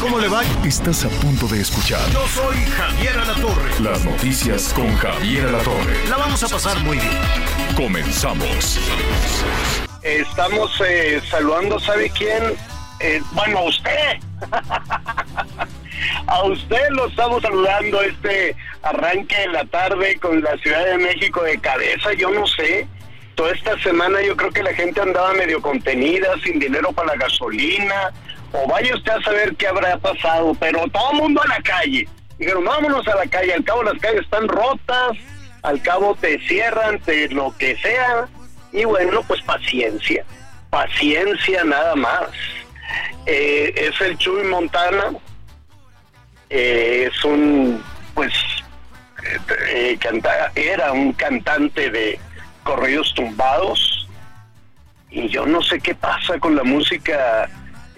¿Cómo le va? Estás a punto de escuchar Yo soy Javier Alatorre. las noticias con Javier Alatorre. La vamos a pasar muy bien. Comenzamos. Estamos eh, saludando, ¿sabe quién? Eh, bueno, a usted. a usted lo estamos saludando este arranque de la tarde con la Ciudad de México de cabeza, yo no sé. Toda esta semana yo creo que la gente andaba medio contenida, sin dinero para la gasolina, o vaya usted a saber qué habrá pasado, pero todo el mundo a la calle. Dijeron, vámonos a la calle, al cabo las calles están rotas, al cabo te cierran, te lo que sea, y bueno, pues paciencia, paciencia nada más. Eh, es el Chuy Montana, eh, es un, pues, eh, canta- era un cantante de corridos tumbados, y yo no sé qué pasa con la música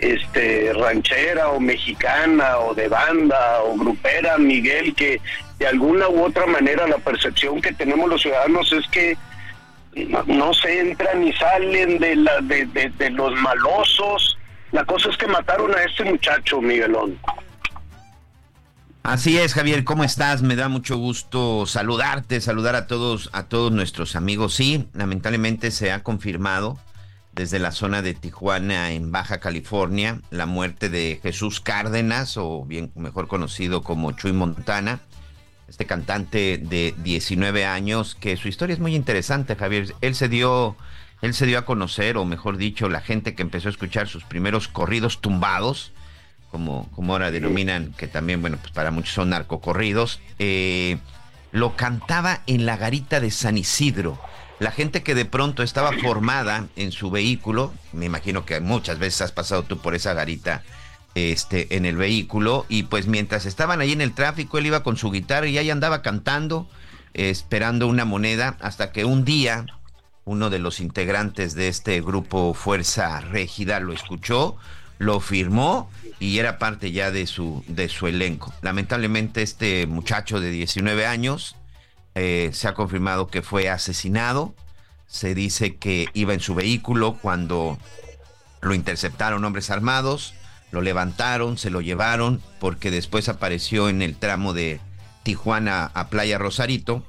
este ranchera o mexicana o de banda o grupera, Miguel, que de alguna u otra manera la percepción que tenemos los ciudadanos es que no, se entran ni salen de, la, de, de- de los malosos. La cosa es que mataron a este muchacho, Miguelón. Así es, Javier, ¿cómo estás? Me da mucho gusto saludarte, saludar a todos, a todos nuestros amigos. Sí, lamentablemente se ha confirmado desde la zona de Tijuana en Baja California la muerte de Jesús Cárdenas, o bien mejor conocido como Chuy Montana, este cantante de 19 años, que su historia es muy interesante, Javier. Él se dio, él se dio a conocer, o mejor dicho, la gente que empezó a escuchar sus primeros corridos tumbados como, como ahora denominan, que también, bueno, pues para muchos son narcocorridos, eh, lo cantaba en la garita de San Isidro. La gente que de pronto estaba formada en su vehículo, me imagino que muchas veces has pasado tú por esa garita este, en el vehículo, y pues mientras estaban ahí en el tráfico, él iba con su guitarra y ahí andaba cantando, esperando una moneda, hasta que un día uno de los integrantes de este grupo Fuerza Régida lo escuchó, lo firmó y era parte ya de su, de su elenco. Lamentablemente este muchacho de 19 años eh, se ha confirmado que fue asesinado. Se dice que iba en su vehículo cuando lo interceptaron hombres armados, lo levantaron, se lo llevaron, porque después apareció en el tramo de Tijuana a Playa Rosarito,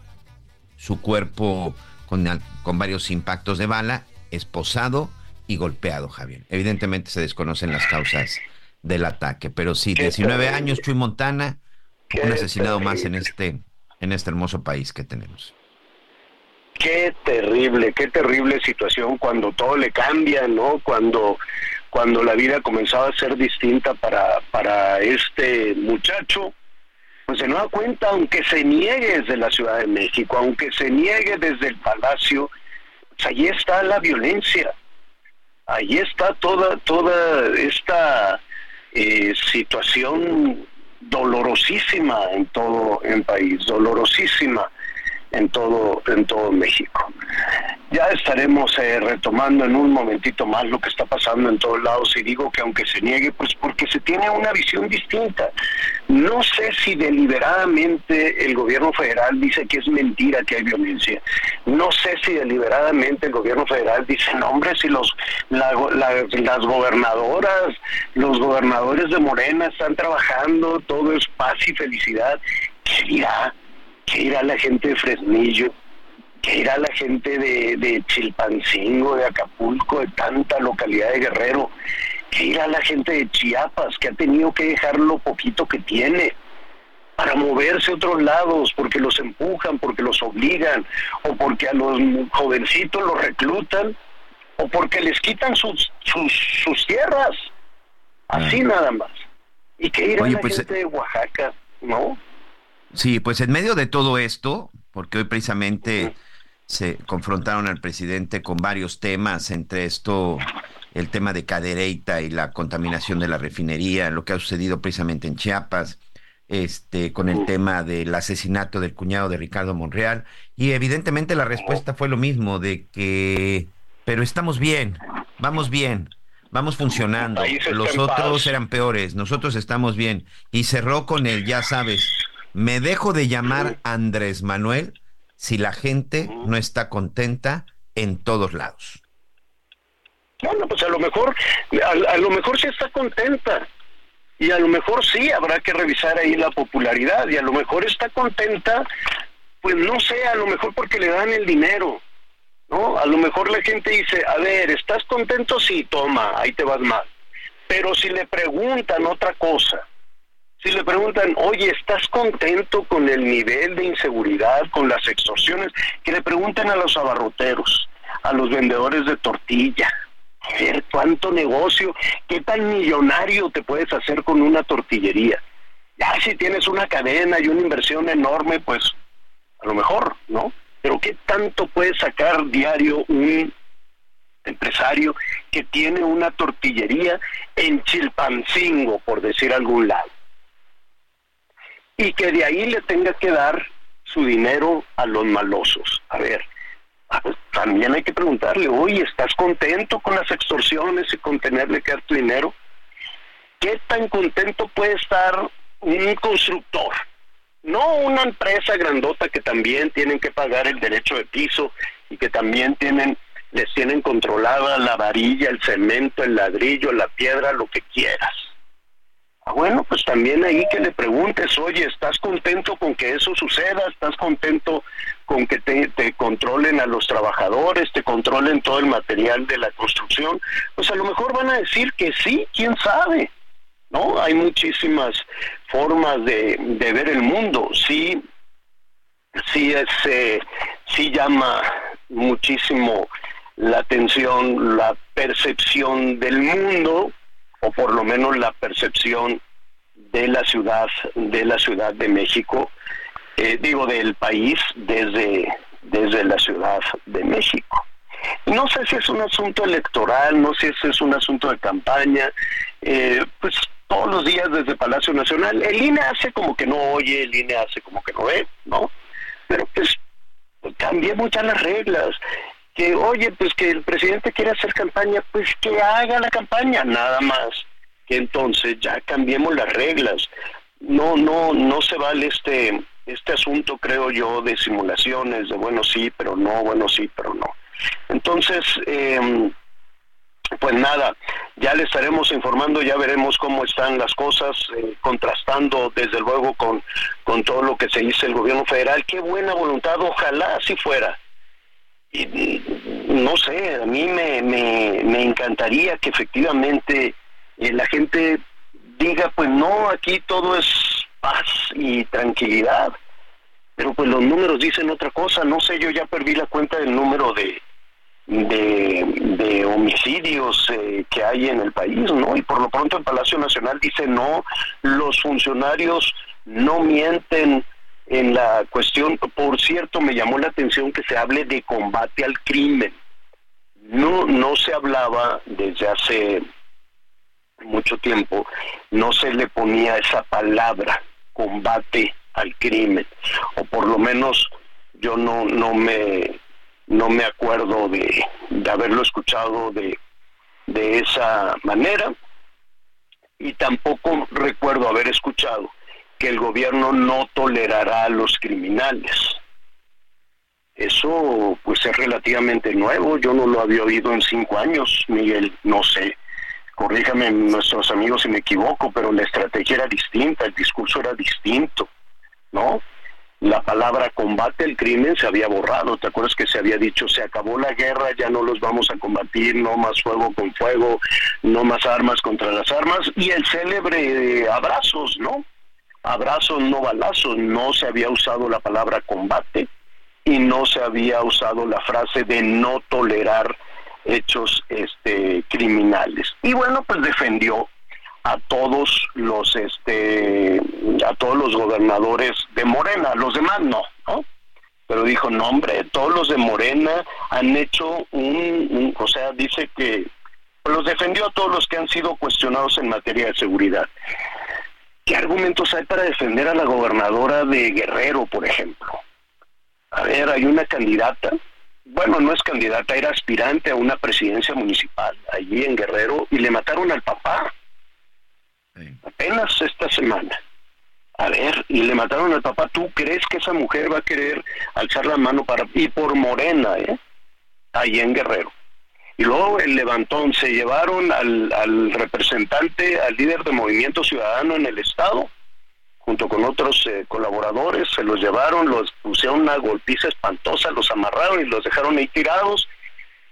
su cuerpo con, con varios impactos de bala, esposado y golpeado, Javier. Evidentemente se desconocen las causas del ataque, pero sí, Qué 19 terrible. años, Chuy Montana, un asesinado más en este, en este hermoso país que tenemos. Qué terrible, qué terrible situación cuando todo le cambia, ¿no? Cuando, cuando la vida comenzaba a ser distinta para, para este muchacho, pues se da cuenta, aunque se niegue desde la Ciudad de México, aunque se niegue desde el Palacio, pues allí está la violencia, allí está toda, toda esta eh, situación dolorosísima en todo el país, dolorosísima en todo en todo México. Ya estaremos eh, retomando en un momentito más lo que está pasando en todos lados y digo que aunque se niegue, pues porque se tiene una visión distinta. No sé si deliberadamente el gobierno federal dice que es mentira que hay violencia. No sé si deliberadamente el gobierno federal dice, no hombre, si los, la- la- las gobernadoras, los gobernadores de Morena están trabajando, todo es paz y felicidad. ¿Qué dirá? ¿Qué irá la gente de Fresnillo? ¿Qué irá la gente de, de Chilpancingo, de Acapulco, de tanta localidad de Guerrero? ¿Qué irá la gente de Chiapas, que ha tenido que dejar lo poquito que tiene? para moverse a otros lados, porque los empujan, porque los obligan, o porque a los jovencitos los reclutan, o porque les quitan sus, sus, sus tierras. Así nada más. ¿Y qué irá Oye, la pues, gente de Oaxaca? ¿No? Sí, pues en medio de todo esto, porque hoy precisamente se confrontaron al presidente con varios temas, entre esto el tema de Cadereyta y la contaminación de la refinería, lo que ha sucedido precisamente en Chiapas, este, con el tema del asesinato del cuñado de Ricardo Monreal, y evidentemente la respuesta fue lo mismo, de que, pero estamos bien, vamos bien, vamos funcionando, los otros eran peores, nosotros estamos bien, y cerró con el, ya sabes, me dejo de llamar Andrés Manuel si la gente no está contenta en todos lados. Bueno, pues a lo mejor, a, lo mejor sí está contenta. Y a lo mejor sí habrá que revisar ahí la popularidad. Y a lo mejor está contenta, pues no sé, a lo mejor porque le dan el dinero. ¿No? A lo mejor la gente dice, a ver, ¿estás contento? Sí, toma, ahí te vas mal. Pero si le preguntan otra cosa, si le preguntan, oye, ¿estás contento con el nivel de inseguridad, con las extorsiones? Que le pregunten a los abarroteros, a los vendedores de tortilla, a ver cuánto negocio, qué tan millonario te puedes hacer con una tortillería. Ya si tienes una cadena y una inversión enorme, pues a lo mejor, ¿no? Pero qué tanto puede sacar diario un empresario que tiene una tortillería en Chilpancingo, por decir algún lado. Y que de ahí le tenga que dar su dinero a los malosos. A ver, también hay que preguntarle, oye, ¿estás contento con las extorsiones y con tenerle que dar tu dinero? ¿Qué tan contento puede estar un constructor? No una empresa grandota que también tienen que pagar el derecho de piso y que también tienen les tienen controlada la varilla, el cemento, el ladrillo, la piedra, lo que quieras. Ah, bueno, pues también ahí que le preguntes, oye, ¿estás contento con que eso suceda? ¿Estás contento con que te, controlen a los trabajadores, te controlen todo el material de la construcción? Pues a lo mejor van a decir que sí, quién sabe. ¿No? Hay muchísimas formas de, ver el mundo. Sí, sí, es, eh, sí llama muchísimo la atención, la percepción del mundo, o por lo menos la percepción de la ciudad, de la Ciudad de México, eh, digo del país desde, desde la Ciudad de México. No sé si es un asunto electoral, no sé si es un asunto de campaña, eh, pues todos los días desde Palacio Nacional, el INE hace como que no oye, el INE hace como que no ve, ¿no? Pero pues cambiemos ya las reglas que, oye, pues que el presidente quiere hacer campaña, pues que haga la campaña, nada más. Que entonces ya cambiemos las reglas. No, no, no se vale este, este asunto, creo yo, de simulaciones, de bueno sí, pero no, bueno sí, pero no. Entonces, eh, pues nada, ya le estaremos informando, ya veremos cómo están las cosas, eh, contrastando desde luego con, con todo lo que se dice el gobierno federal. Qué buena voluntad, ojalá así fuera no sé, a mí me, me, encantaría que efectivamente eh, la gente diga, pues no, aquí todo es paz y tranquilidad, pero pues los números dicen otra cosa, no sé, yo ya perdí la cuenta del número de, de, homicidios eh, que hay en el país, ¿no? Y por lo pronto el Palacio Nacional dice, no, los funcionarios no mienten, en la cuestión, por cierto, me llamó la atención que se hable de combate al crimen. No, no se hablaba desde hace mucho tiempo, no se le ponía esa palabra, combate al crimen, o por lo menos yo no, no me no me acuerdo de, de haberlo escuchado de, de esa manera y tampoco recuerdo haber escuchado que el gobierno no tolerará a los criminales. Eso pues es relativamente nuevo, yo no lo había oído en cinco años, Miguel, no sé, corríjame nuestros amigos si me equivoco, pero la estrategia era distinta, el discurso era distinto, ¿no? La palabra combate el crimen se había borrado, ¿te acuerdas que se había dicho se acabó la guerra, ya no los vamos a combatir, no más fuego con fuego, no más armas contra las armas, y el célebre abrazos, ¿no? Abrazos no balazos, no se había usado la palabra combate y no se había usado la frase de no tolerar hechos este criminales. Y bueno, pues defendió a todos los este a todos los gobernadores de Morena, los demás no, ¿no? pero dijo, no hombre, todos los de Morena han hecho un, o sea, dice que los defendió a todos los que han sido cuestionados en materia de seguridad. ¿Qué argumentos hay para defender a la gobernadora de Guerrero, por ejemplo? A ver, hay una candidata, bueno, no es candidata, era aspirante a una presidencia municipal allí en Guerrero y le mataron al papá. Apenas esta semana. A ver, y le mataron al papá. ¿Tú crees que esa mujer va a querer alzar la mano para... y por Morena, ¿eh? Allí en Guerrero. Y luego el levantón, se llevaron al, al representante, al líder de Movimiento Ciudadano en el Estado, junto con otros eh, colaboradores, se los llevaron, los pusieron una golpiza espantosa, los amarraron y los dejaron ahí tirados.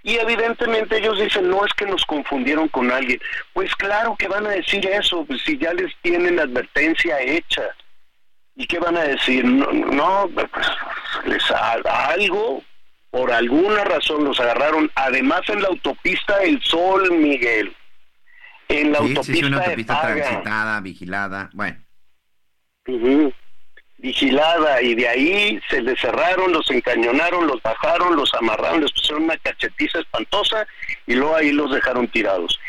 Y evidentemente ellos dicen, no es que nos confundieron con alguien. Pues claro que van a decir eso, pues si ya les tienen la advertencia hecha. ¿Y qué van a decir? No, no pues, les algo, por alguna razón los agarraron, además en la autopista El Sol, Miguel. En la autopista, sí, una autopista transitada, vigilada, bueno. Vigilada, y de ahí se les cerraron, los encañonaron, los bajaron, los amarraron, les pusieron una cachetiza espantosa y luego ahí los dejaron tirados.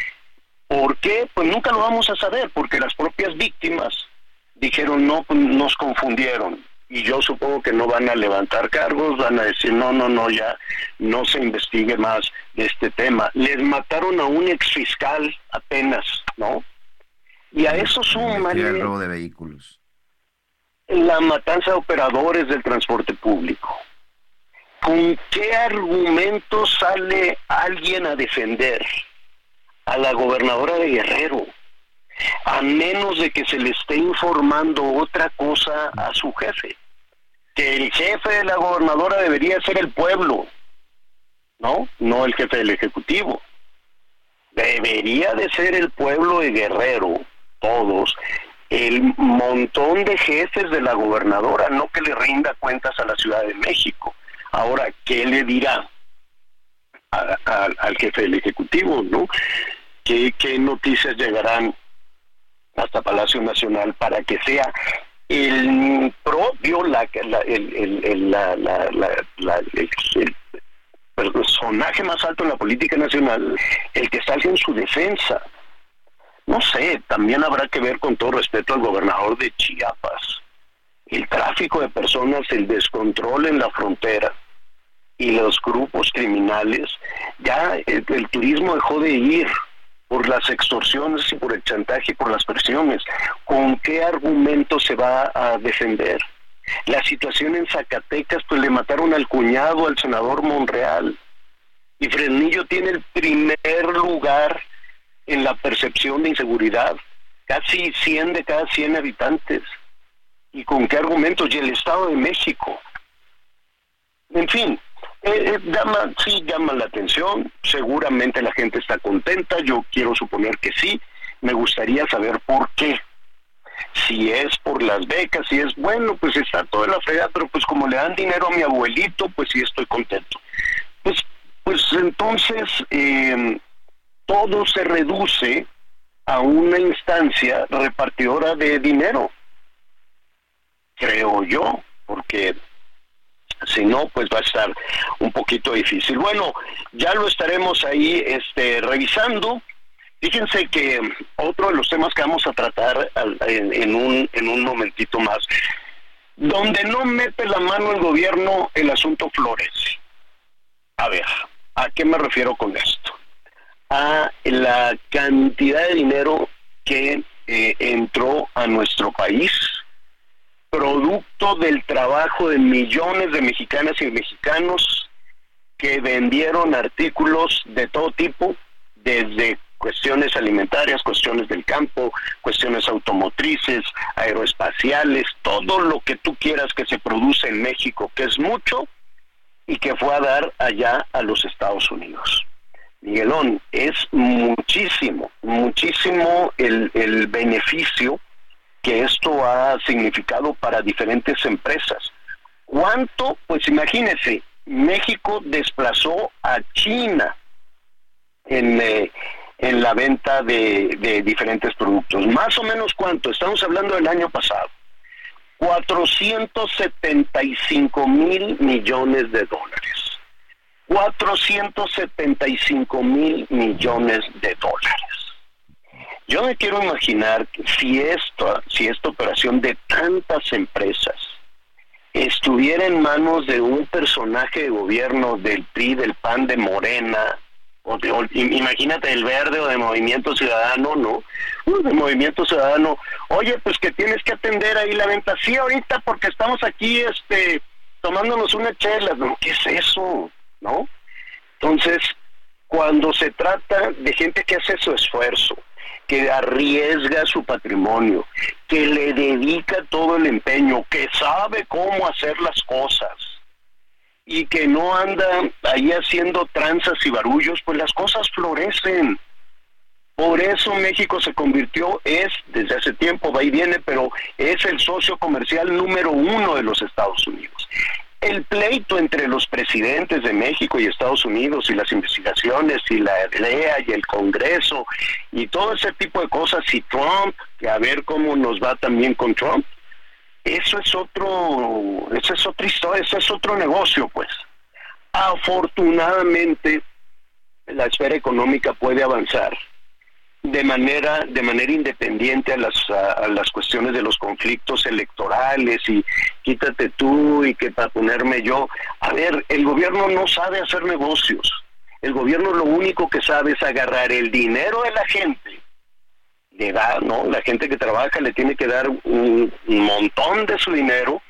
¿Por qué? Pues nunca lo vamos a saber, porque las propias víctimas dijeron, no, pues nos confundieron. Y yo supongo que no van a levantar cargos, van a decir, no, no, no, ya no se investigue más de este tema. Les mataron a un exfiscal apenas, ¿no? Y a eso suma... El robo de vehículos la matanza de operadores del transporte público. ¿Con qué argumento sale alguien a defender a la gobernadora de Guerrero? A menos de que se le esté informando otra cosa a su jefe. Que el jefe de la gobernadora debería ser el pueblo, ¿no? No el jefe del Ejecutivo. Debería de ser el pueblo de Guerrero, todos, el montón de jefes de la gobernadora, no que le rinda cuentas a la Ciudad de México. Ahora, ¿qué le dirá al jefe del Ejecutivo? ¿no? ¿Qué, noticias llegarán hasta Palacio Nacional para que sea el propio, la, el, el personaje más alto en la política nacional, el que salga en su defensa? No sé, también habrá que ver con todo respeto al gobernador de Chiapas. El tráfico de personas, el descontrol en la frontera y los grupos criminales, ya el, turismo dejó de ir por las extorsiones y por el chantaje y por las presiones. ¿Con qué argumento se va a defender? La situación en Zacatecas, pues le mataron al cuñado, al senador Monreal. Y Fresnillo tiene el primer lugar en la percepción de inseguridad. Casi 100 de cada 100 habitantes. ¿Y con qué argumentos? Y el Estado de México. En fin, eh, eh, llama, sí llama la atención, seguramente la gente está contenta, yo quiero suponer que sí, me gustaría saber por qué. Si es por las becas, si es bueno, pues está toda la fregada, pero pues como le dan dinero a mi abuelito, pues sí estoy contento. Pues, pues entonces, eh, todo se reduce a una instancia repartidora de dinero, creo yo, porque si no, pues va a estar un poquito difícil. Bueno, ya lo estaremos ahí este, revisando. Fíjense que otro de los temas que vamos a tratar en, un, en un momentito más, donde no mete la mano el gobierno, el asunto florece. A ver, ¿a qué me refiero con esto? a la cantidad de dinero que eh, entró a nuestro país, producto del trabajo de millones de mexicanas y mexicanos que vendieron artículos de todo tipo, desde cuestiones alimentarias, cuestiones del campo, cuestiones automotrices, aeroespaciales, todo lo que tú quieras que se produce en México, que es mucho, y que fue a dar allá a los Estados Unidos. Miguelón, es muchísimo, muchísimo el, el beneficio que esto ha significado para diferentes empresas. ¿Cuánto? Pues imagínese, México desplazó a China en, eh, en la venta de, de, diferentes productos. Más o menos cuánto, estamos hablando del año pasado. 475 mil millones de dólares. 475 mil millones de dólares. Yo me quiero imaginar si esto, si esta operación de tantas empresas estuviera en manos de un personaje de gobierno del PRI, del PAN, de Morena, o de, imagínate el verde o de Movimiento Ciudadano, ¿no? De Movimiento Ciudadano, oye, pues que tienes que atender ahí la venta, sí, ahorita porque estamos aquí, este, tomándonos una chela, ¿no? ¿Qué es eso? ¿No? Entonces, cuando se trata de gente que hace su esfuerzo, que arriesga su patrimonio, que le dedica todo el empeño, que sabe cómo hacer las cosas y que no anda ahí haciendo tranzas y barullos, pues las cosas florecen. Por eso México se convirtió, es desde hace tiempo, va y viene, pero es el socio comercial número uno de los Estados Unidos el pleito entre los presidentes de México y Estados Unidos y las investigaciones y la DEA y el Congreso y todo ese tipo de cosas y Trump, que a ver cómo nos va también con Trump, eso es otro, eso es otra historia, eso es otro negocio, pues. Afortunadamente, la esfera económica puede avanzar de manera de manera independiente a las a, las cuestiones de los conflictos electorales y quítate tú y que para ponerme yo. A ver el gobierno no sabe hacer negocios. El gobierno lo único que sabe es agarrar el dinero de la gente. Le da no la gente que trabaja le tiene que dar un montón de su dinero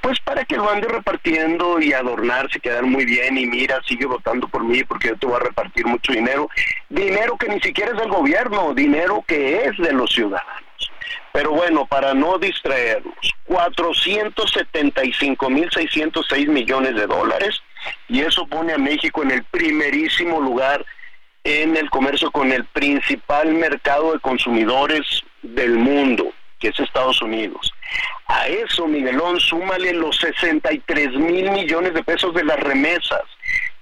pues para que lo ande repartiendo y adornarse, quedar muy bien y mira, sigue votando por mí porque yo te voy a repartir mucho dinero. Dinero que ni siquiera es del gobierno, dinero que es de los ciudadanos. Pero bueno, para no distraernos, 475.606 millones de dólares y eso pone a México en el primerísimo lugar en el comercio con el principal mercado de consumidores del mundo que es Estados Unidos. A eso, Miguelón, súmale los 63 mil millones de pesos de las remesas,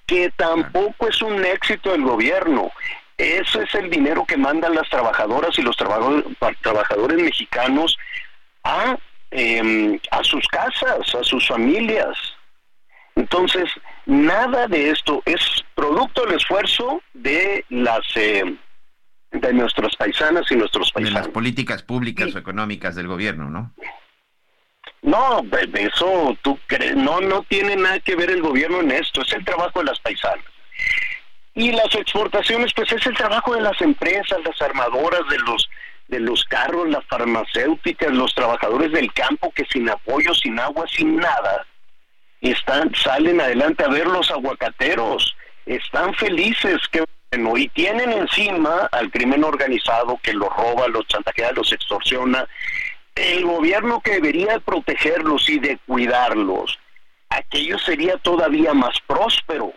que tampoco es un éxito del gobierno. Eso es el dinero que mandan las trabajadoras y los trabajadores, mexicanos a, em, a sus casas, a sus familias. Entonces, nada de esto es producto del esfuerzo de las... Eh, de nuestras paisanas y nuestros paisanos. De las políticas públicas o económicas del gobierno, ¿no? No, de eso tú crees, no, no tiene nada que ver el gobierno en esto, es el trabajo de las paisanas. Y las exportaciones, pues es el trabajo de las empresas, las armadoras de los de los carros, las farmacéuticas, los trabajadores del campo que sin apoyo, sin agua, sin nada, están salen adelante a ver los aguacateros, están felices que y tienen encima al crimen organizado que los roba, los chantajea, los extorsiona. El gobierno que debería protegerlos y de cuidarlos, aquello sería todavía más próspero,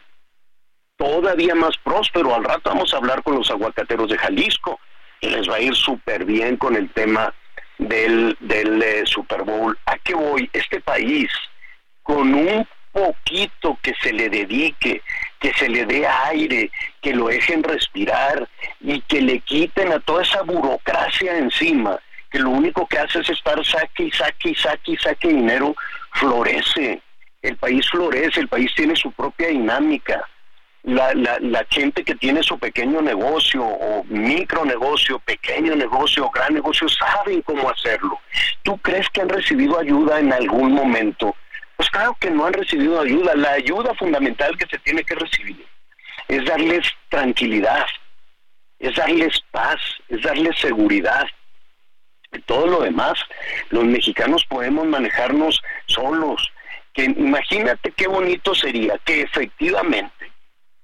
todavía más próspero. Al rato vamos a hablar con los aguacateros de Jalisco y les va a ir súper bien con el tema del, del eh, Super Bowl. ¿A qué voy? Este país, con un poquito que se le dedique, que se le dé aire, que lo dejen respirar y que le quiten a toda esa burocracia encima, que lo único que hace es estar saque y saque y saque y saque dinero, florece. El país florece, el país tiene su propia dinámica. La, la, la gente que tiene su pequeño negocio o micro negocio, pequeño negocio, gran negocio, saben cómo hacerlo. ¿Tú crees que han recibido ayuda en algún momento? Pues claro que no han recibido ayuda. La ayuda fundamental que se tiene que recibir es darles tranquilidad, es darles paz, es darles seguridad. Y todo lo demás, los mexicanos podemos manejarnos solos. Que imagínate qué bonito sería que efectivamente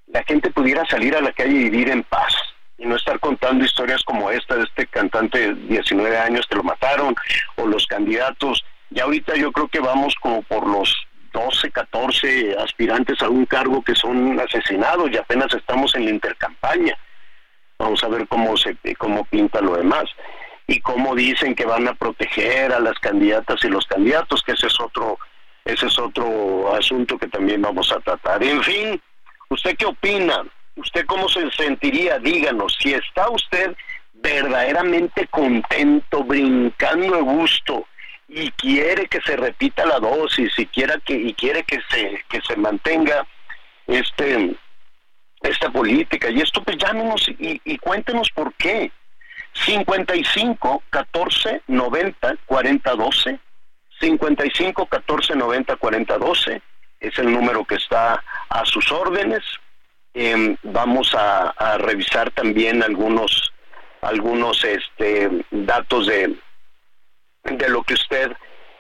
la gente pudiera salir a la calle y vivir en paz y no estar contando historias como esta de este cantante de 19 años que lo mataron o los candidatos ya ahorita yo creo que vamos como por los 12, 14 aspirantes a un cargo que son asesinados y apenas estamos en la intercampaña. Vamos a ver cómo se cómo pinta lo demás y cómo dicen que van a proteger a las candidatas y los candidatos, que ese es otro ese es otro asunto que también vamos a tratar. En fin, ¿usted qué opina? ¿Usted cómo se sentiría? Díganos, si está usted verdaderamente contento, brincando de gusto y quiere que se repita la dosis y quiera que y quiere que se que se mantenga este esta política. Y esto pues llámenos y, y cuéntenos por qué. 55 14 90 40 12 55 14 90 40 12 es el número que está a sus órdenes. Em, vamos a, revisar también algunos algunos este datos de de lo que usted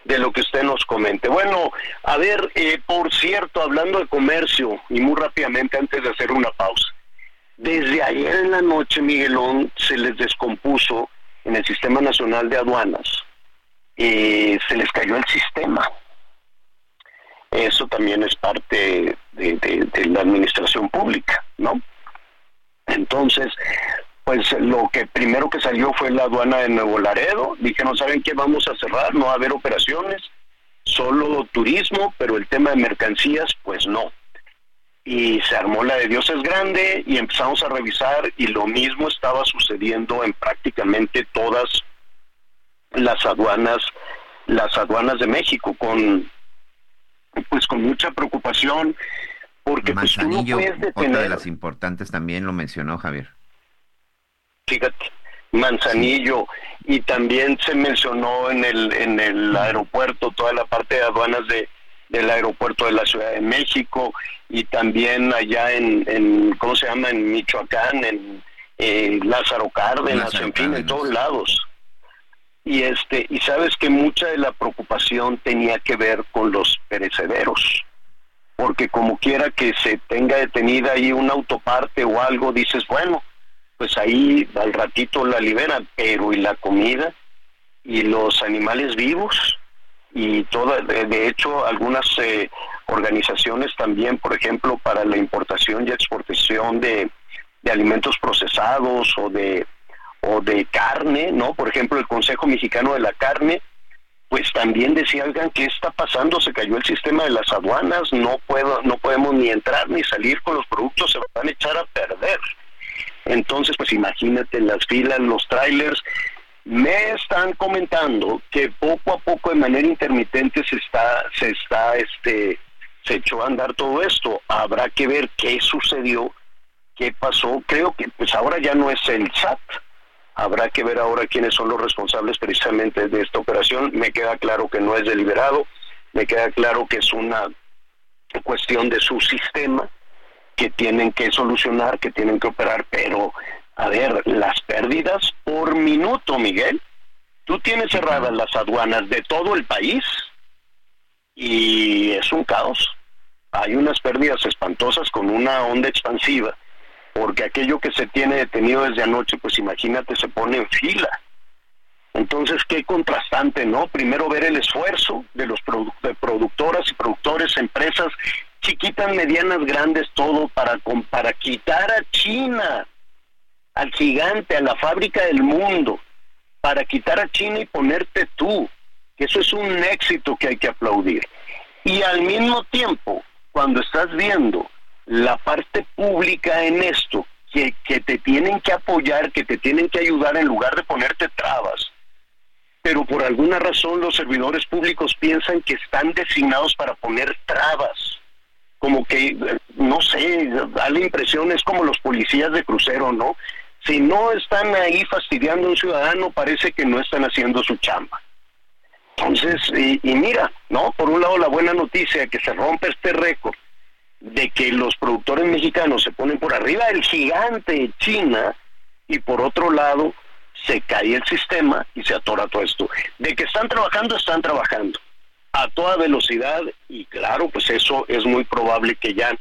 de lo que usted nos comente. Bueno, a ver, eh, por cierto, hablando de comercio y muy rápidamente antes de hacer una pausa, desde ayer en la noche, Miguelón, se les descompuso en el Sistema Nacional de Aduanas, eh, se les cayó el sistema eso también es parte de, la administración pública, ¿no? Entonces, pues lo que primero que salió fue la aduana de Nuevo Laredo, dije, no saben qué vamos a cerrar, no va a haber operaciones, solo turismo, pero el tema de mercancías, pues no. Y se armó la de Dios es grande y empezamos a revisar y lo mismo estaba sucediendo en prácticamente todas las aduanas, las aduanas de México, con pues con mucha preocupación, porque pues, tú otra de las importantes también lo mencionó Javier. Fíjate, Manzanillo, y también se mencionó en el, en el aeropuerto, toda la parte de aduanas de, del aeropuerto de la Ciudad de México, y también allá en, en ¿cómo se llama?, en Michoacán, en eh, Lázaro Cárdenas, en fin, en todos lados. Y este y sabes que mucha de la preocupación tenía que ver con los perecederos porque como quiera que se tenga detenida ahí una autoparte o algo dices bueno pues ahí al ratito la liberan pero y la comida y los animales vivos y toda de, hecho algunas eh, organizaciones también por ejemplo para la importación y exportación de, de alimentos procesados o de o de carne, ¿no? Por ejemplo, el Consejo Mexicano de la Carne, pues también decía, oigan, ¿qué está pasando? Se cayó el sistema de las aduanas, no puedo, no podemos ni entrar ni salir con los productos, se van a echar a perder. Entonces, pues imagínate las filas, los trailers. Me están comentando que poco a poco, de manera intermitente, se está, se está, este, se echó a andar todo esto. Habrá que ver qué sucedió, qué pasó. Creo que, pues ahora ya no es el SAT, Habrá que ver ahora quiénes son los responsables precisamente de esta operación. Me queda claro que no es deliberado, me queda claro que es una cuestión de su sistema que tienen que solucionar, que tienen que operar, pero a ver, las pérdidas por minuto, Miguel, tú tienes cerradas las aduanas de todo el país y es un caos. Hay unas pérdidas espantosas con una onda expansiva porque aquello que se tiene detenido desde anoche, pues imagínate, se pone en fila. Entonces, qué contrastante, ¿no? Primero ver el esfuerzo de los productoras y productores, empresas chiquitas, medianas, grandes, todo para, para quitar a China, al gigante, a la fábrica del mundo, para quitar a China y ponerte tú, eso es un éxito que hay que aplaudir. Y al mismo tiempo, cuando estás viendo la parte pública en esto, que, que te tienen que apoyar, que te tienen que ayudar en lugar de ponerte trabas, pero por alguna razón los servidores públicos piensan que están designados para poner trabas. Como que, no sé, da la impresión, es como los policías de crucero, ¿no? Si no están ahí fastidiando a un ciudadano, parece que no están haciendo su chamba. Entonces, y, y mira, ¿no? Por un lado la buena noticia que se rompe este récord de que los productores mexicanos se ponen por arriba del gigante China y por otro lado se cae el sistema y se atora todo esto. De que están trabajando, están trabajando a toda velocidad y claro, pues eso es muy probable que ya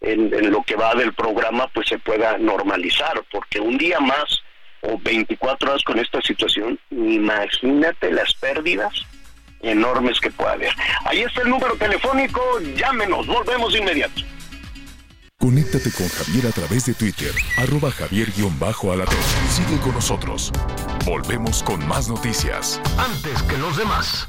en, en, lo que va del programa pues se pueda normalizar, porque un día más o 24 horas con esta situación, imagínate las pérdidas enormes que pueda haber. Ahí está el número telefónico, llámenos, volvemos de inmediato. Conéctate con Javier a través de Twitter, arroba javier-alatón. Sigue con nosotros. Volvemos con más noticias. Antes que los demás.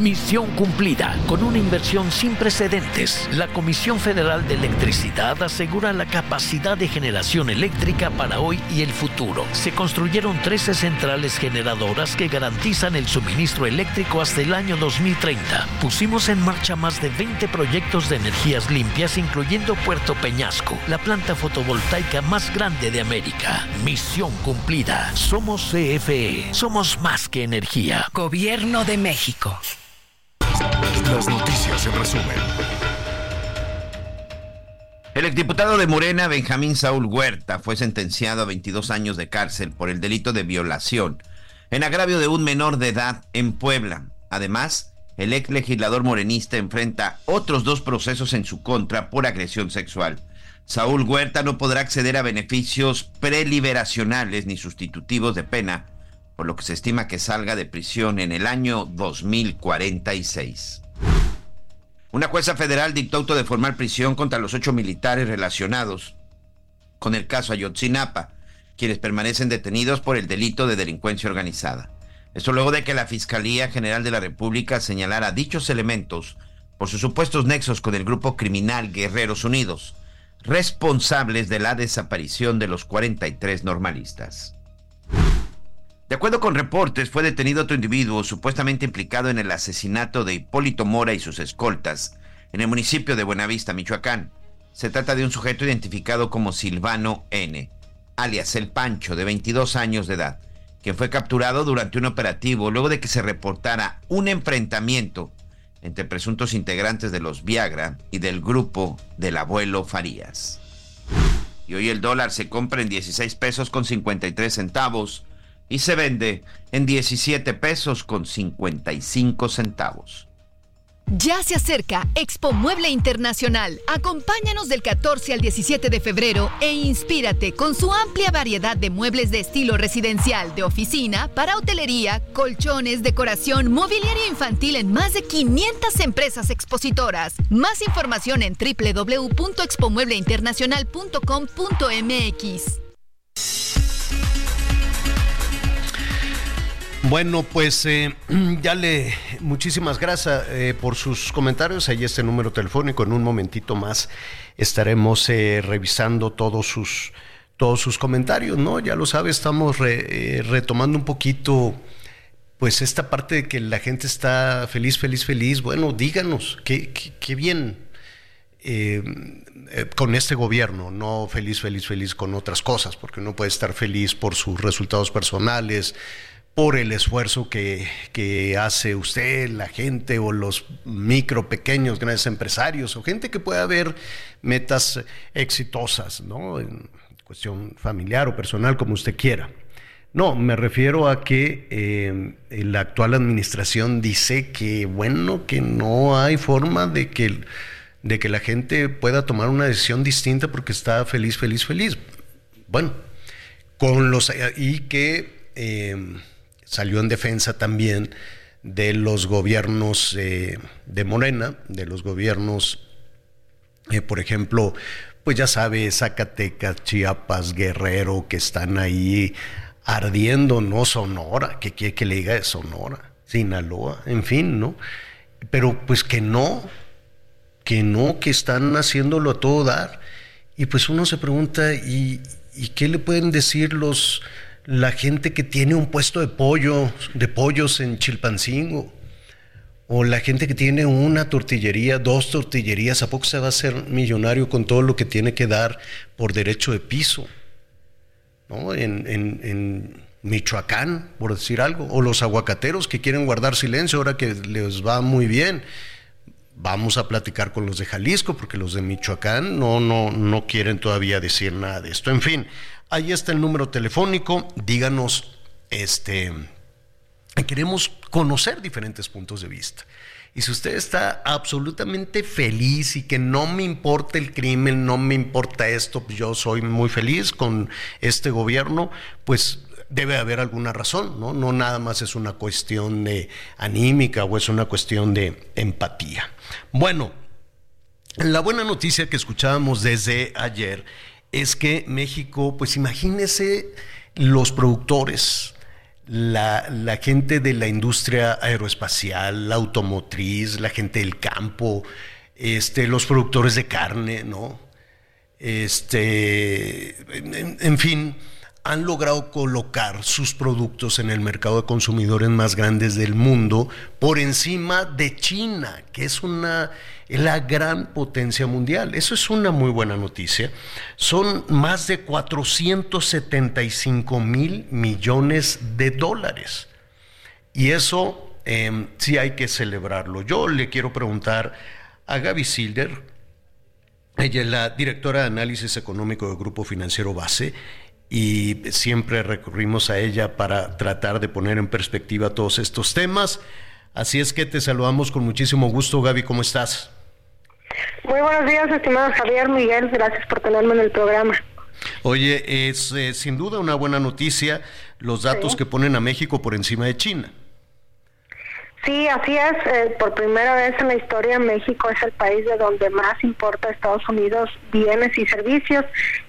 Misión cumplida. Con una inversión sin precedentes, la Comisión Federal de Electricidad asegura la capacidad de generación eléctrica para hoy y el futuro. Se construyeron 13 centrales generadoras que garantizan el suministro eléctrico hasta el año 2030. Pusimos en marcha más de 20 proyectos de energías limpias, incluyendo Puerto Peñasco, la planta fotovoltaica más grande de América. Misión cumplida. Somos CFE. Somos más que energía. Gobierno de México. Las noticias en resumen. El exdiputado de Morena, Benjamín Saúl Huerta, fue sentenciado a 22 años de cárcel por el delito de violación en agravio de un menor de edad en Puebla. Además, el ex legislador morenista enfrenta otros dos procesos en su contra por agresión sexual. Saúl Huerta no podrá acceder a beneficios preliberacionales ni sustitutivos de pena por lo que se estima que salga de prisión en el año 2046. Una jueza federal dictó auto de formal prisión contra los ocho militares relacionados con el caso Ayotzinapa, quienes permanecen detenidos por el delito de delincuencia organizada. Esto luego de que la Fiscalía General de la República señalara dichos elementos por sus supuestos nexos con el grupo criminal Guerreros Unidos, responsables de la desaparición de los 43 normalistas. De acuerdo con reportes, fue detenido otro individuo supuestamente implicado en el asesinato de Hipólito Mora y sus escoltas en el municipio de Buenavista, Michoacán. Se trata de un sujeto identificado como Silvano N., alias El Pancho, de 22 años de edad, quien fue capturado durante un operativo luego de que se reportara un enfrentamiento entre presuntos integrantes de los Viagra y del grupo del abuelo Farías. Y hoy el dólar se compra en 16 pesos con 53 centavos y se vende en 17 pesos con 55 centavos. Ya se acerca Expo Mueble Internacional. Acompáñanos del 14 al 17 de febrero e inspírate con su amplia variedad de muebles de estilo residencial, de oficina, para hotelería, colchones, decoración, mobiliario infantil en más de 500 empresas expositoras. Más información en www.expomuebleinternacional.com.mx. Bueno, pues eh, ya le muchísimas gracias eh, por sus comentarios. Ahí este número telefónico. En un momentito más estaremos eh, revisando todos sus todos sus comentarios, ¿no? Ya lo sabe, estamos retomando un poquito, pues esta parte de que la gente está feliz, feliz, feliz. Bueno, díganos, qué, qué bien con este gobierno, no feliz, feliz, feliz con otras cosas, porque uno puede estar feliz por sus resultados personales, por el esfuerzo que, hace usted, la gente o los micro, pequeños, grandes empresarios o gente que pueda ver metas exitosas, ¿no? En cuestión familiar o personal, como usted quiera. No, me refiero a que eh, la actual administración dice que, bueno, que no hay forma de que, de que la gente pueda tomar una decisión distinta porque está feliz, feliz, feliz. Bueno, con los y que eh, salió en defensa también de los gobiernos eh, de Morena, de los gobiernos, eh, por ejemplo, pues ya sabe, Zacatecas, Chiapas, Guerrero, que están ahí ardiendo, ¿no? Sonora, que quiere que le diga de Sonora, Sinaloa, en fin, ¿no? Pero pues que no, que no, que están haciéndolo a todo dar. Y pues uno se pregunta, ¿y, y qué le pueden decir los la gente que tiene un puesto de pollo, de pollos en Chilpancingo, o la gente que tiene una tortillería, dos tortillerías, ¿a poco se va a hacer millonario con todo lo que tiene que dar por derecho de piso? ¿No? En, en Michoacán, por decir algo, o los aguacateros que quieren guardar silencio ahora que les va muy bien. Vamos a platicar con los de Jalisco, porque los de Michoacán no, no, no quieren todavía decir nada de esto. En fin, Ahí está el número telefónico. Díganos, este, queremos conocer diferentes puntos de vista. Y si usted está absolutamente feliz y que no me importa el crimen, no me importa esto, pues yo soy muy feliz con este gobierno, pues debe haber alguna razón, ¿no? No nada más es una cuestión de anímica o es una cuestión de empatía. Bueno, la buena noticia que escuchábamos desde ayer es que México, pues imagínese los productores, la, gente de la industria aeroespacial, la automotriz, la gente del campo, este, los productores de carne, ¿no? Este, en, fin, han logrado colocar sus productos en el mercado de consumidores más grandes del mundo por encima de China, que es una la gran potencia mundial. Eso es una muy buena noticia. Son más de 475 mil millones de dólares. Y eso em, sí hay que celebrarlo. Yo le quiero preguntar a Gaby Silder, ella es la directora de análisis económico del Grupo Financiero Base y siempre recurrimos a ella para tratar de poner en perspectiva todos estos temas. Así es que te saludamos con muchísimo gusto, Gaby, ¿cómo estás? Muy buenos días, estimado Javier Miguel, gracias por tenerme en el programa. Oye, es eh, sin duda una buena noticia los datos que ponen a México por encima de China. Sí, así es. Eh, por primera vez en la historia, México es el país de donde más importa Estados Unidos bienes y servicios.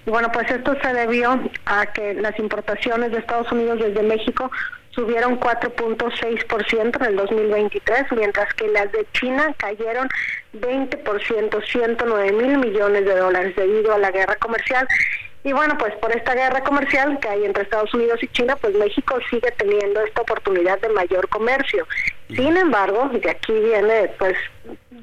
Y bueno, pues esto se debió a que las importaciones de Estados Unidos desde México subieron 4.6% en el 2023, mientras que las de China cayeron 20%, 109 mil millones de dólares debido a la guerra comercial. Y bueno, pues por esta guerra comercial que hay entre Estados Unidos y China, pues México sigue teniendo esta oportunidad de mayor comercio. Sin embargo, de aquí viene pues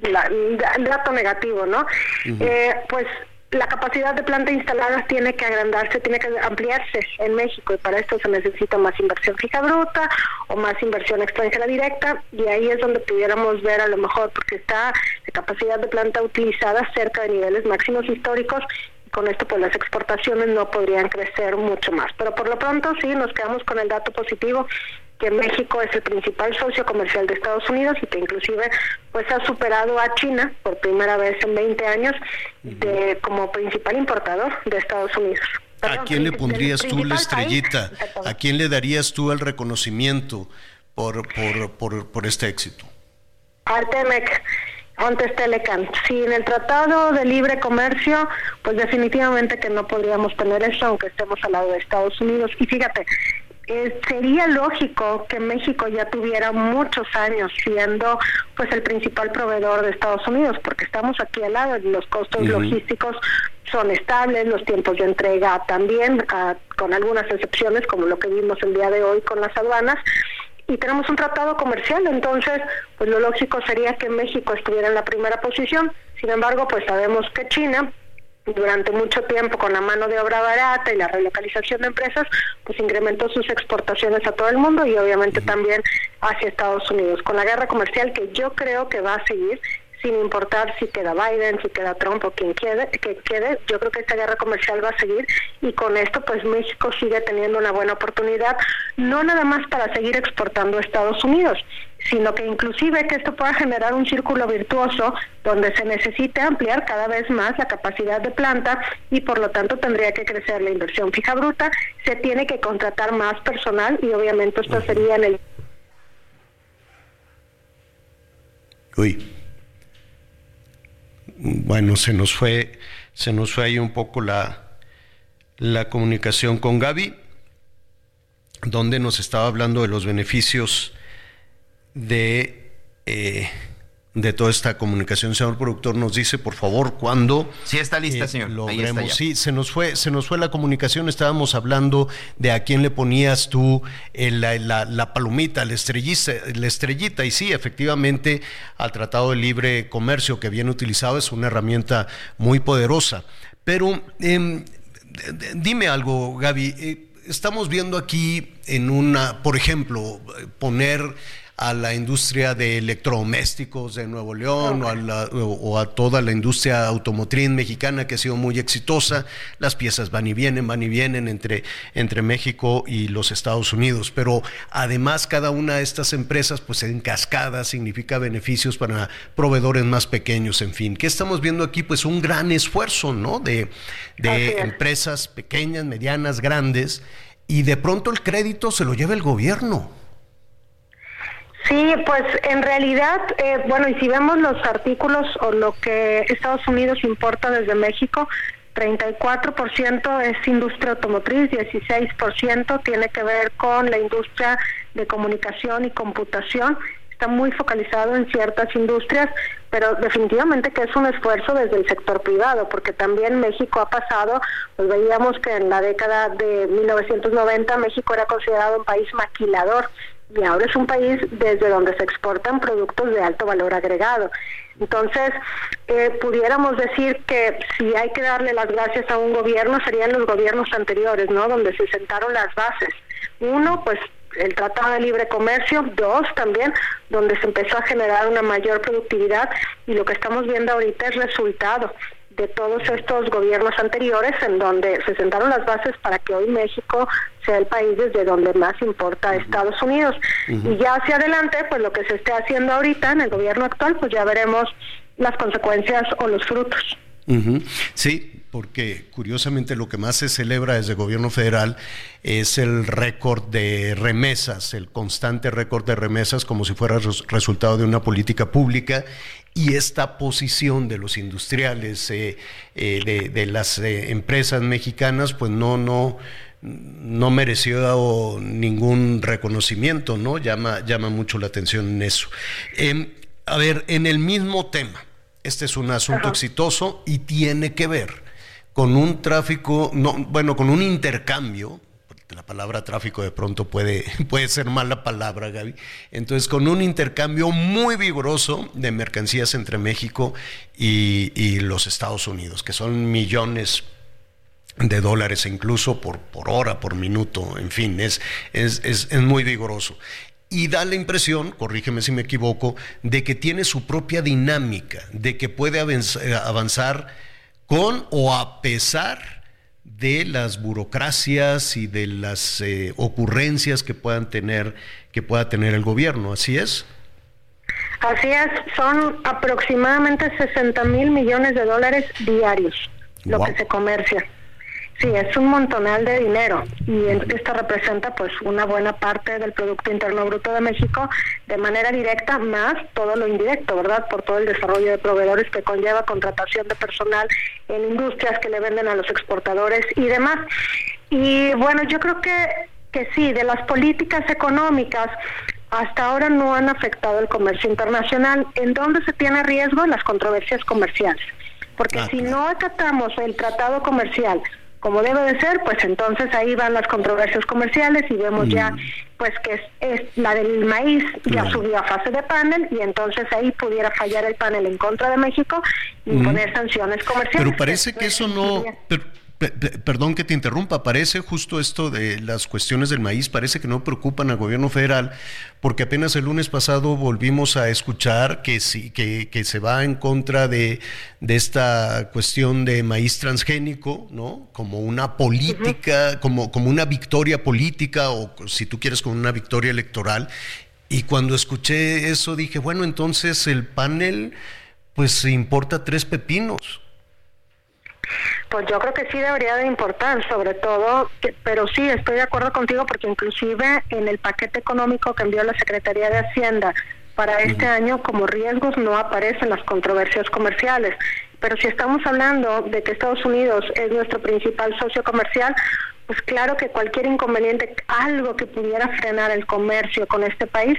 el dato negativo, ¿no? eh, pues la capacidad de planta instalada tiene que agrandarse, tiene que ampliarse en México y para esto se necesita más inversión fija bruta o más inversión extranjera directa y ahí es donde pudiéramos ver a lo mejor porque está la capacidad de planta utilizada cerca de niveles máximos históricos con esto pues las exportaciones no podrían crecer mucho más. Pero por lo pronto sí nos quedamos con el dato positivo que México es el principal socio comercial de Estados Unidos y que inclusive pues ha superado a China por primera vez en 20 años de como principal importador de Estados Unidos. ¿A quién le pondrías tú la estrellita? ¿A quién le darías tú el reconocimiento por, por, por, por este éxito? Artemec. Antes Telecan. Sin el Tratado de Libre Comercio, pues definitivamente que no podríamos tener eso, aunque estemos al lado de Estados Unidos. Y fíjate, eh, sería lógico que México ya tuviera muchos años siendo pues el principal proveedor de Estados Unidos, porque estamos aquí al lado, los costos logísticos son estables, los tiempos de entrega también, ah, con algunas excepciones como lo que vimos el día de hoy con las aduanas, y tenemos un tratado comercial, entonces pues lo lógico sería que México estuviera en la primera posición, sin embargo pues sabemos que China durante mucho tiempo con la mano de obra barata y la relocalización de empresas, pues incrementó sus exportaciones a todo el mundo y obviamente también hacia Estados Unidos. Con la guerra comercial que yo creo que va a seguir, sin importar si queda Biden, si queda Trump o quien quede, que quede, yo creo que esta guerra comercial va a seguir y con esto pues México sigue teniendo una buena oportunidad, no nada más para seguir exportando a Estados Unidos, sino que inclusive que esto pueda generar un círculo virtuoso donde se necesite ampliar cada vez más la capacidad de planta y por lo tanto tendría que crecer la inversión fija bruta, se tiene que contratar más personal y obviamente esto sería en el... Uy. Bueno, se nos fue, se nos fue ahí un poco la, la comunicación con Gaby, donde nos estaba hablando de los beneficios de, eh, de toda esta comunicación. Señor productor, nos dice, por favor, cuándo. Sí, está lista, eh, señor. Logremos. sí, se nos, fue, se nos fue la comunicación. Estábamos hablando de a quién le ponías tú eh, la, la, palomita, la estrellita, la estrellita. Y sí, efectivamente, al Tratado de Libre Comercio, que bien utilizado, es una herramienta muy poderosa. Pero em, dime algo, Gaby. Estamos viendo aquí en una, por ejemplo, poner a la industria de electrodomésticos de Nuevo León o, a toda la industria automotriz mexicana que ha sido muy exitosa. Las piezas van y vienen, van y vienen entre, entre México y los Estados Unidos. Pero además cada una de estas empresas, pues en cascada, significa beneficios para proveedores más pequeños, en fin. ¿Qué estamos viendo aquí? Pues un gran esfuerzo, ¿no? De, de empresas pequeñas, medianas, grandes. Y de pronto el crédito se lo lleva el gobierno. Sí, pues en realidad, eh, bueno, y si vemos los artículos o lo que Estados Unidos importa desde México, 34% es industria automotriz, 16% tiene que ver con la industria de comunicación y computación. Está muy focalizado en ciertas industrias, pero definitivamente que es un esfuerzo desde el sector privado, porque también México ha pasado, pues veíamos que en la década de 1990 México era considerado un país maquilador y ahora es un país desde donde se exportan productos de alto valor agregado. Entonces, eh, pudiéramos decir que si hay que darle las gracias a un gobierno, serían los gobiernos anteriores, ¿no? Donde se sentaron las bases. Uno, pues el Tratado de Libre Comercio, dos también, donde se empezó a generar una mayor productividad y lo que estamos viendo ahorita es resultado de todos estos gobiernos anteriores en donde se sentaron las bases para que hoy México sea el país desde donde más importa a Estados Unidos. Y ya hacia adelante, pues lo que se esté haciendo ahorita en el gobierno actual, pues ya veremos las consecuencias o los frutos. Sí, porque curiosamente lo que más se celebra desde el gobierno federal es el récord de remesas, el constante récord de remesas como si fuera resultado de una política pública y esta posición de los industriales, eh, eh, de, las eh, empresas mexicanas, pues no, no, no mereció ningún reconocimiento, ¿no? Llama, llama mucho la atención en eso. Em, a ver, en el mismo tema, este es un asunto exitoso y tiene que ver con un tráfico, no, bueno, con un intercambio la palabra tráfico de pronto puede, puede ser mala palabra, Gaby. Entonces, con un intercambio muy vigoroso de mercancías entre México y, los Estados Unidos, que son millones de dólares incluso por, por hora, por minuto, en fin, es, es, es, es muy vigoroso y da la impresión, corrígeme si me equivoco, de que tiene su propia dinámica, de que puede avanzar con o a pesar de las burocracias y de las eh, ocurrencias que puedan tener que pueda tener el gobierno, ¿así es? Así es, son aproximadamente 60 mil millones de dólares diarios lo que se comercia. Sí, es un montonal de dinero y esto representa pues una buena parte del Producto Interno Bruto de México de manera directa más todo lo indirecto, ¿verdad? Por todo el desarrollo de proveedores que conlleva contratación de personal en industrias que le venden a los exportadores y demás. Y bueno, yo creo que, que sí, de las políticas económicas hasta ahora no han afectado el comercio internacional. ¿En dónde se tiene riesgo? En las controversias comerciales. Porque ah, si no acatamos el tratado comercial como debe de ser, pues entonces ahí van las controversias comerciales y vemos ya mm. pues que es, la del maíz ya subió a fase de panel y entonces ahí pudiera fallar el panel en contra de México y poner sanciones comerciales. Pero parece que eso no perdón que te interrumpa, parece justo esto de las cuestiones del maíz, parece que no preocupan al gobierno federal, porque apenas el lunes pasado volvimos a escuchar que, sí, que, que se va en contra de, de, esta cuestión de maíz transgénico, ¿no? Como una política, como, como una victoria política, o si tú quieres, como una victoria electoral. Y cuando escuché eso dije, bueno, entonces el panel, pues importa tres pepinos. Pues yo creo que sí debería de importar, sobre todo, pero sí, estoy de acuerdo contigo porque inclusive en el paquete económico que envió la Secretaría de Hacienda para este año como riesgos no aparecen las controversias comerciales. Pero si estamos hablando de que Estados Unidos es nuestro principal socio comercial, pues claro que cualquier inconveniente, algo que pudiera frenar el comercio con este país,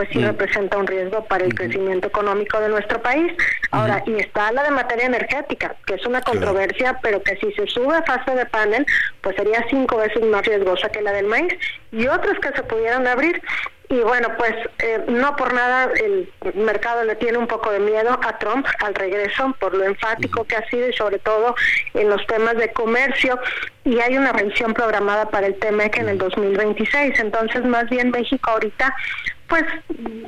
pues sí mm. representa un riesgo para el crecimiento económico de nuestro país. Ahora, y está la de materia energética, que es una controversia, pero que si se sube a fase de panel, pues sería cinco veces más riesgosa que la del maíz, y otras que se pudieran abrir. Y bueno, pues eh, no por nada el mercado le tiene un poco de miedo a Trump al regreso, por lo enfático que ha sido y sobre todo en los temas de comercio. Y hay una revisión programada para el TEMEC en el 2026. Entonces, más bien México ahorita pues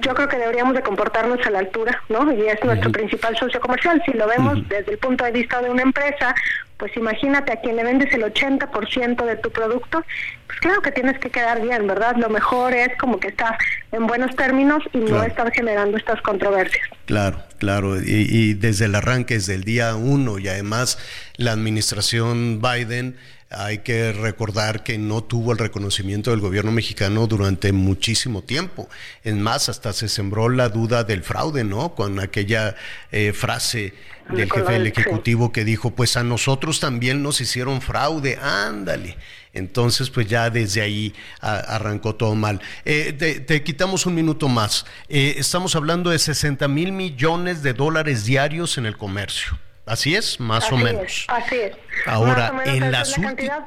yo creo que deberíamos de comportarnos a la altura, ¿no? Y es nuestro principal socio comercial. Si lo vemos desde el punto de vista de una empresa, pues imagínate a quien le vendes el 80% de tu producto, pues claro que tienes que quedar bien, ¿verdad? Lo mejor es como que estás en buenos términos y no estar generando estas controversias. Claro, claro. Y, y desde el arranque, desde el día uno, y además la administración Biden hay que recordar que no tuvo el reconocimiento del gobierno mexicano durante muchísimo tiempo. Es más, hasta se sembró la duda del fraude, ¿no? Con aquella eh, frase del jefe del Ejecutivo que dijo, pues a nosotros también nos hicieron fraude, ándale. Entonces, pues ya desde ahí arrancó todo mal. Eh, te, quitamos un minuto más. Eh, estamos hablando de 60 mil millones de dólares diarios en el comercio. ¿Así es? Más o menos. así es. Ahora, en las últimas...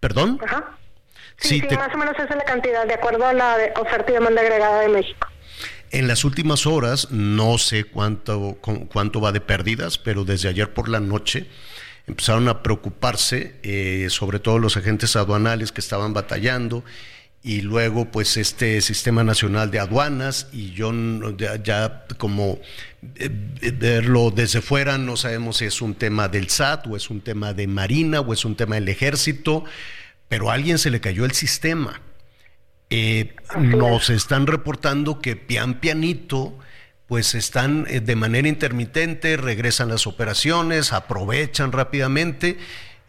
¿Perdón? Ajá. Sí, sí, más o menos esa es la cantidad, de acuerdo a la oferta y demanda agregada de México. En las últimas horas, no sé cuánto, cuánto va de pérdidas, pero desde ayer por la noche empezaron a preocuparse, eh, sobre todo los agentes aduanales que estaban batallando, y luego pues este Sistema Nacional de Aduanas, y yo ya, como verlo desde fuera, no sabemos si es un tema del SAT o es un tema de Marina o es un tema del Ejército, pero a alguien se le cayó el sistema. Eh, nos están reportando que pian pianito pues están eh, de manera intermitente, regresan las operaciones, aprovechan rápidamente.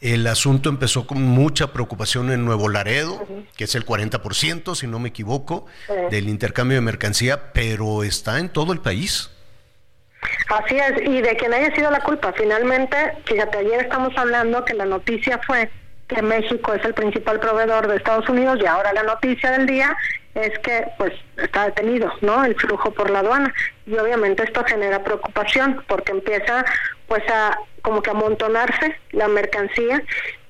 El asunto empezó con mucha preocupación en Nuevo Laredo, que es el 40%, si no me equivoco, del intercambio de mercancía, pero está en todo el país. Así es, y de quien haya sido la culpa. Finalmente, fíjate, ayer estamos hablando que la noticia fue que México es el principal proveedor de Estados Unidos y ahora la noticia del día es que pues está detenido, ¿no? El flujo por la aduana y obviamente esto genera preocupación porque empieza pues a como que amontonarse la mercancía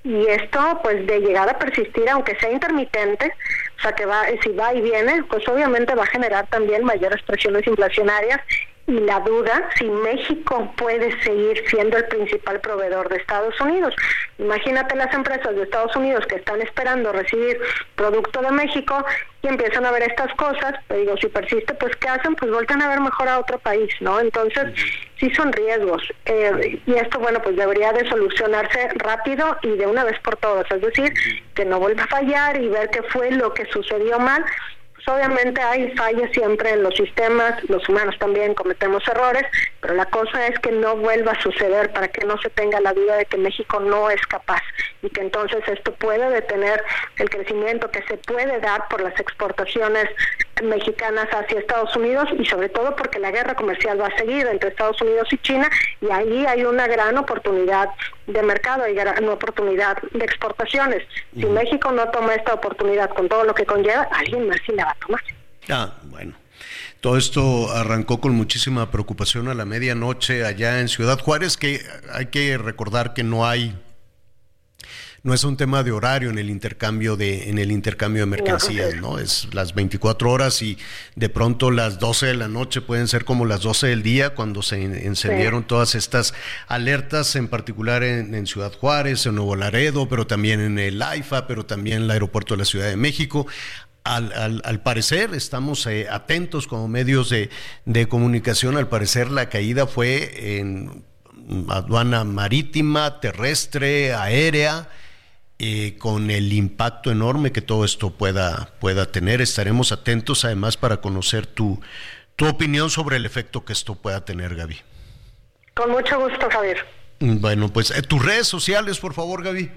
y esto pues de llegar a persistir aunque sea intermitente, o sea que va si va y viene, pues obviamente va a generar también mayores presiones inflacionarias y la duda si México puede seguir siendo el principal proveedor de Estados Unidos. Imagínate las empresas de Estados Unidos que están esperando recibir producto de México y empiezan a ver estas cosas, te digo, si persiste, pues ¿qué hacen? Pues vuelven a ver mejor a otro país, ¿no? Entonces, sí son riesgos. Eh, y esto, bueno, pues debería de solucionarse rápido y de una vez por todas, es decir, que no vuelva a fallar y ver qué fue lo que sucedió mal obviamente hay fallas siempre en los sistemas, los humanos también cometemos errores, pero la cosa es que no vuelva a suceder para que no se tenga la duda de que México no es capaz y que entonces esto puede detener el crecimiento que se puede dar por las exportaciones mexicanas hacia Estados Unidos y sobre todo porque la guerra comercial va a seguir entre Estados Unidos y China y ahí hay una gran oportunidad de mercado y gran oportunidad de exportaciones. Si México no toma esta oportunidad con todo lo que conlleva, alguien más sí la va a tomar. Ah, bueno. Todo esto arrancó con muchísima preocupación a la medianoche allá en Ciudad Juárez, que hay que recordar que no hay no es un tema de horario en el intercambio de, en el intercambio de mercancías, ¿no? Es las 24 horas y de pronto las 12 de la noche pueden ser como las 12 del día cuando se encendieron todas estas alertas, en particular en, Ciudad Juárez, en Nuevo Laredo, pero también en el AIFA, pero también en el aeropuerto de la Ciudad de México. Al, parecer, estamos eh, atentos como medios de, de comunicación, al parecer la caída fue en aduana marítima, terrestre, aérea, eh, con el impacto enorme que todo esto pueda, pueda tener. Estaremos atentos además para conocer tu, tu opinión sobre el efecto que esto pueda tener, Gaby. Con mucho gusto, Javier. Bueno, pues eh, tus redes sociales, por favor, Gaby.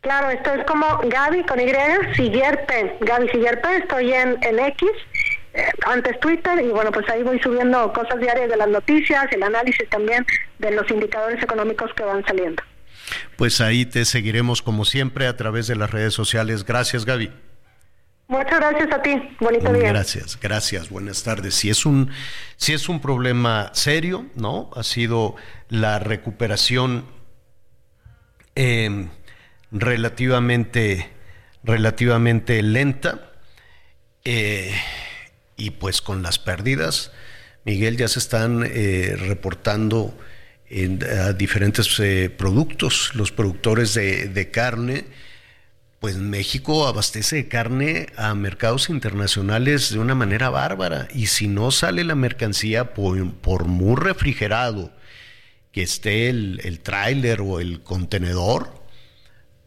Claro, esto es como Gaby con Y, Siguierpe, Gaby estoy en, en X, eh, antes Twitter, y bueno, pues ahí voy subiendo cosas diarias de las noticias, el análisis también de los indicadores económicos que van saliendo pues ahí te seguiremos como siempre a través de las redes sociales. Gracias, Gaby. Muchas gracias a ti. Bonito día. Gracias, gracias. Buenas tardes. Si es un, si es un problema serio, ¿no? Ha sido la recuperación em, relativamente, relativamente lenta. Eh, y pues con las pérdidas, Miguel, ya se están eh, reportando a diferentes eh, productos, los productores de, carne, pues México abastece carne a mercados internacionales de una manera bárbara. Y si no sale la mercancía por, muy refrigerado que esté el, el tráiler o el contenedor,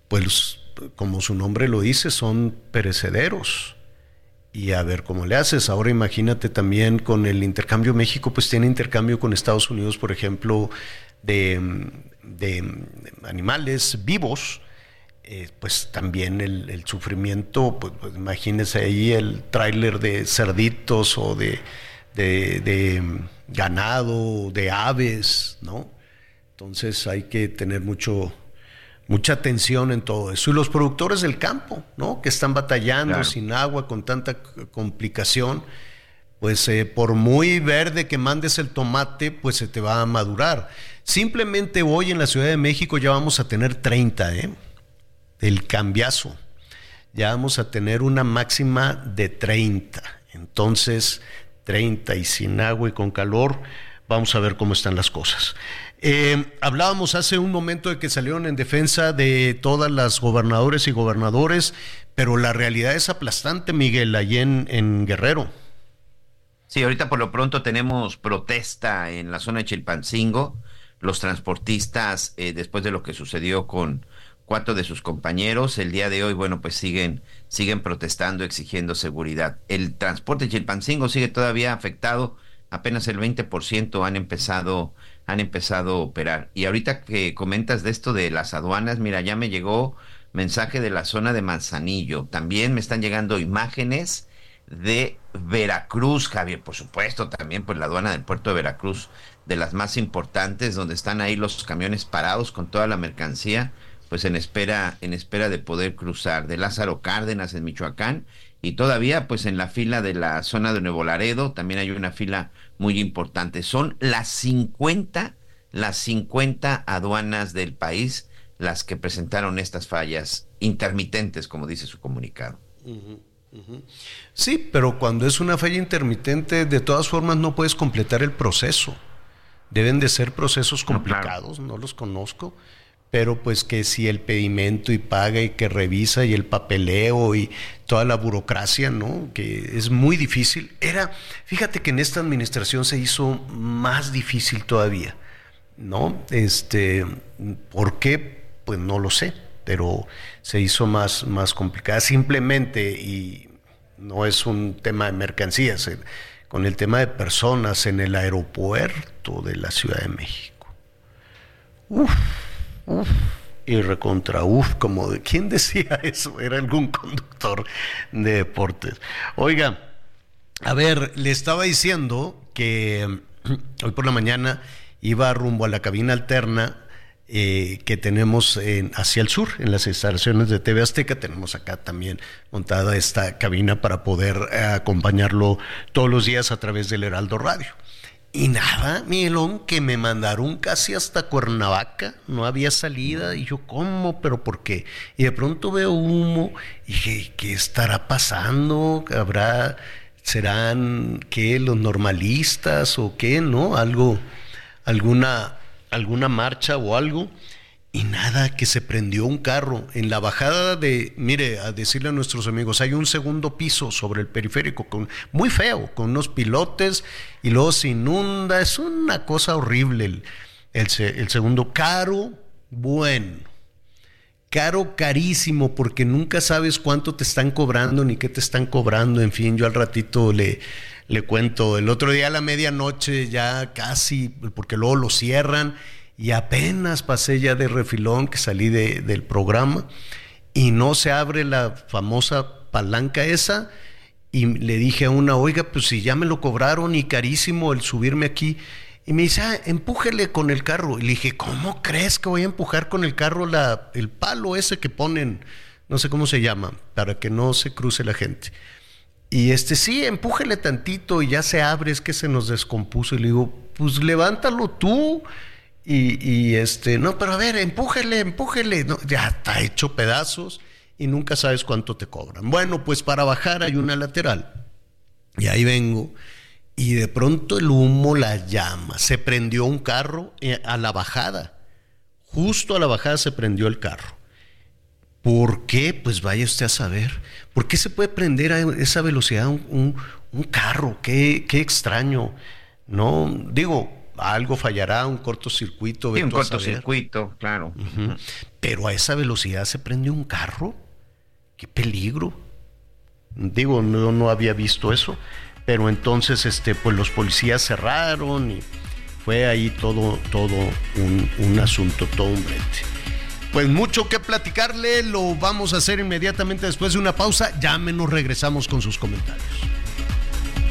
pues como su nombre lo dice, son perecederos y a ver cómo le haces. Ahora imagínate también con el intercambio México, pues tiene intercambio con Estados Unidos, por ejemplo, de, animales vivos. Eh, pues también el, sufrimiento, pues, pues, ahí el tráiler de cerditos o de, de, ganado, de aves, ¿no? Entonces hay que tener mucho, mucha atención en todo eso. Y los productores del campo, ¿no? Que están batallando sin agua, con tanta complicación, pues eh, por muy verde que mandes el tomate, pues se te va a madurar. Simplemente hoy en la Ciudad de México ya vamos a tener 30, ¿eh? El cambiazo. Ya vamos a tener una máxima de 30. Entonces, 30 y sin agua y con calor, vamos a ver cómo están las cosas. Eh, hablábamos hace un momento de que salieron en defensa de todas las gobernadores y gobernadores, pero la realidad es aplastante, Miguel, allí en, Guerrero. Sí, ahorita por lo pronto tenemos protesta en la zona de Chilpancingo. Los transportistas, eh, después de lo que sucedió con cuatro de sus compañeros, el día de hoy, bueno, pues siguen, siguen protestando, exigiendo seguridad. El transporte de Chilpancingo sigue todavía afectado, apenas el 20% han empezado han empezado a operar. Y ahorita que comentas de esto de las aduanas, mira, ya me llegó mensaje de la zona de Manzanillo. También me están llegando imágenes de Veracruz, Javier, por supuesto, también pues la aduana del puerto de Veracruz, de las más importantes, donde están ahí los camiones parados con toda la mercancía, pues en espera, en espera de poder cruzar, de Lázaro Cárdenas en Michoacán, y todavía pues en la fila de la zona de Nuevo Laredo, también hay una fila muy importante. Son las 50, las 50 aduanas del país las que presentaron estas fallas intermitentes, como dice su comunicado. Sí, pero cuando es una falla intermitente, de todas formas no puedes completar el proceso. Deben de ser procesos complicados, no los conozco pero pues que si el pedimento y paga y que revisa y el papeleo y toda la burocracia, ¿no? Que es muy difícil. Era, fíjate que en esta administración se hizo más difícil todavía, ¿no? Este, ¿por qué? Pues no lo sé, pero se hizo más, más complicada. Simplemente, y no es un tema de mercancías, eh, con el tema de personas en el aeropuerto de la Ciudad de México. Uf uf, y recontra uf, como de quién decía eso, era algún conductor de deportes. Oiga, a ver, le estaba diciendo que hoy por la mañana iba rumbo a la cabina alterna eh, que tenemos en, hacia el sur, en las instalaciones de TV Azteca. Tenemos acá también montada esta cabina para poder eh, acompañarlo todos los días a través del Heraldo Radio. Y nada, Miguelón, que me mandaron casi hasta Cuernavaca, no había salida, y yo, ¿cómo? ¿Pero por qué? Y de pronto veo humo, y dije, ¿qué estará pasando? ¿Habrá, serán, qué, los normalistas o qué, no? Algo, alguna, alguna marcha o algo. Y nada, que se prendió un carro. En la bajada de, mire, a decirle a nuestros amigos, hay un segundo piso sobre el periférico, con, muy feo, con unos pilotes, y luego se inunda. Es una cosa horrible el, el, segundo. Caro, bueno. Caro, carísimo, porque nunca sabes cuánto te están cobrando ni qué te están cobrando. En fin, yo al ratito le, le cuento. El otro día a la medianoche ya casi, porque luego lo cierran y apenas pasé ya de refilón que salí del programa y no se abre la famosa palanca esa y le dije a una, oiga, pues si ya me lo cobraron y carísimo el subirme aquí. Y me dice, ah, empújele con el carro. Y le dije, ¿cómo crees que voy a empujar con el carro la, el palo ese que ponen, no sé cómo se llama, para que no se cruce la gente? Y este, sí, empújele tantito y ya se abre, es que se nos descompuso. Y le digo, pues levántalo tú. Y, este, no, pero a ver, empújele, empújele. ya está hecho pedazos y nunca sabes cuánto te cobran. Bueno, pues para bajar hay una lateral. Y ahí vengo. Y de pronto el humo la llama. Se prendió un carro eh, a la bajada. Justo a la bajada se prendió el carro. ¿Por qué? Pues vaya usted a saber. ¿Por qué se puede prender a esa velocidad un, carro? Qué, qué extraño. No, digo, algo fallará, un cortocircuito. Sí, un cortocircuito, claro. Pero a esa velocidad se prende un carro. Qué peligro. Digo, no, no había visto eso. Pero entonces, este, pues los policías cerraron y fue ahí todo, todo un, un asunto, todo un brete. Pues mucho que platicarle, lo vamos a hacer inmediatamente después de una pausa. Ya menos regresamos con sus comentarios.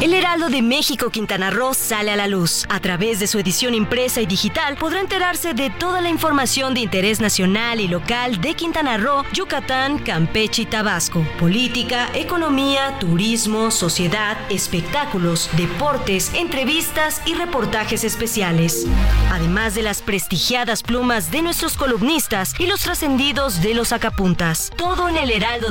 El Heraldo de México Quintana Roo sale a la luz. A través de su edición impresa y digital podrá enterarse de toda la información de interés nacional y local de Quintana Roo, Yucatán, Campeche y Tabasco. Política, economía, turismo, sociedad, espectáculos, deportes, entrevistas y reportajes especiales. Además de las prestigiadas plumas de nuestros columnistas y los trascendidos de los acapuntas. Todo en el Heraldo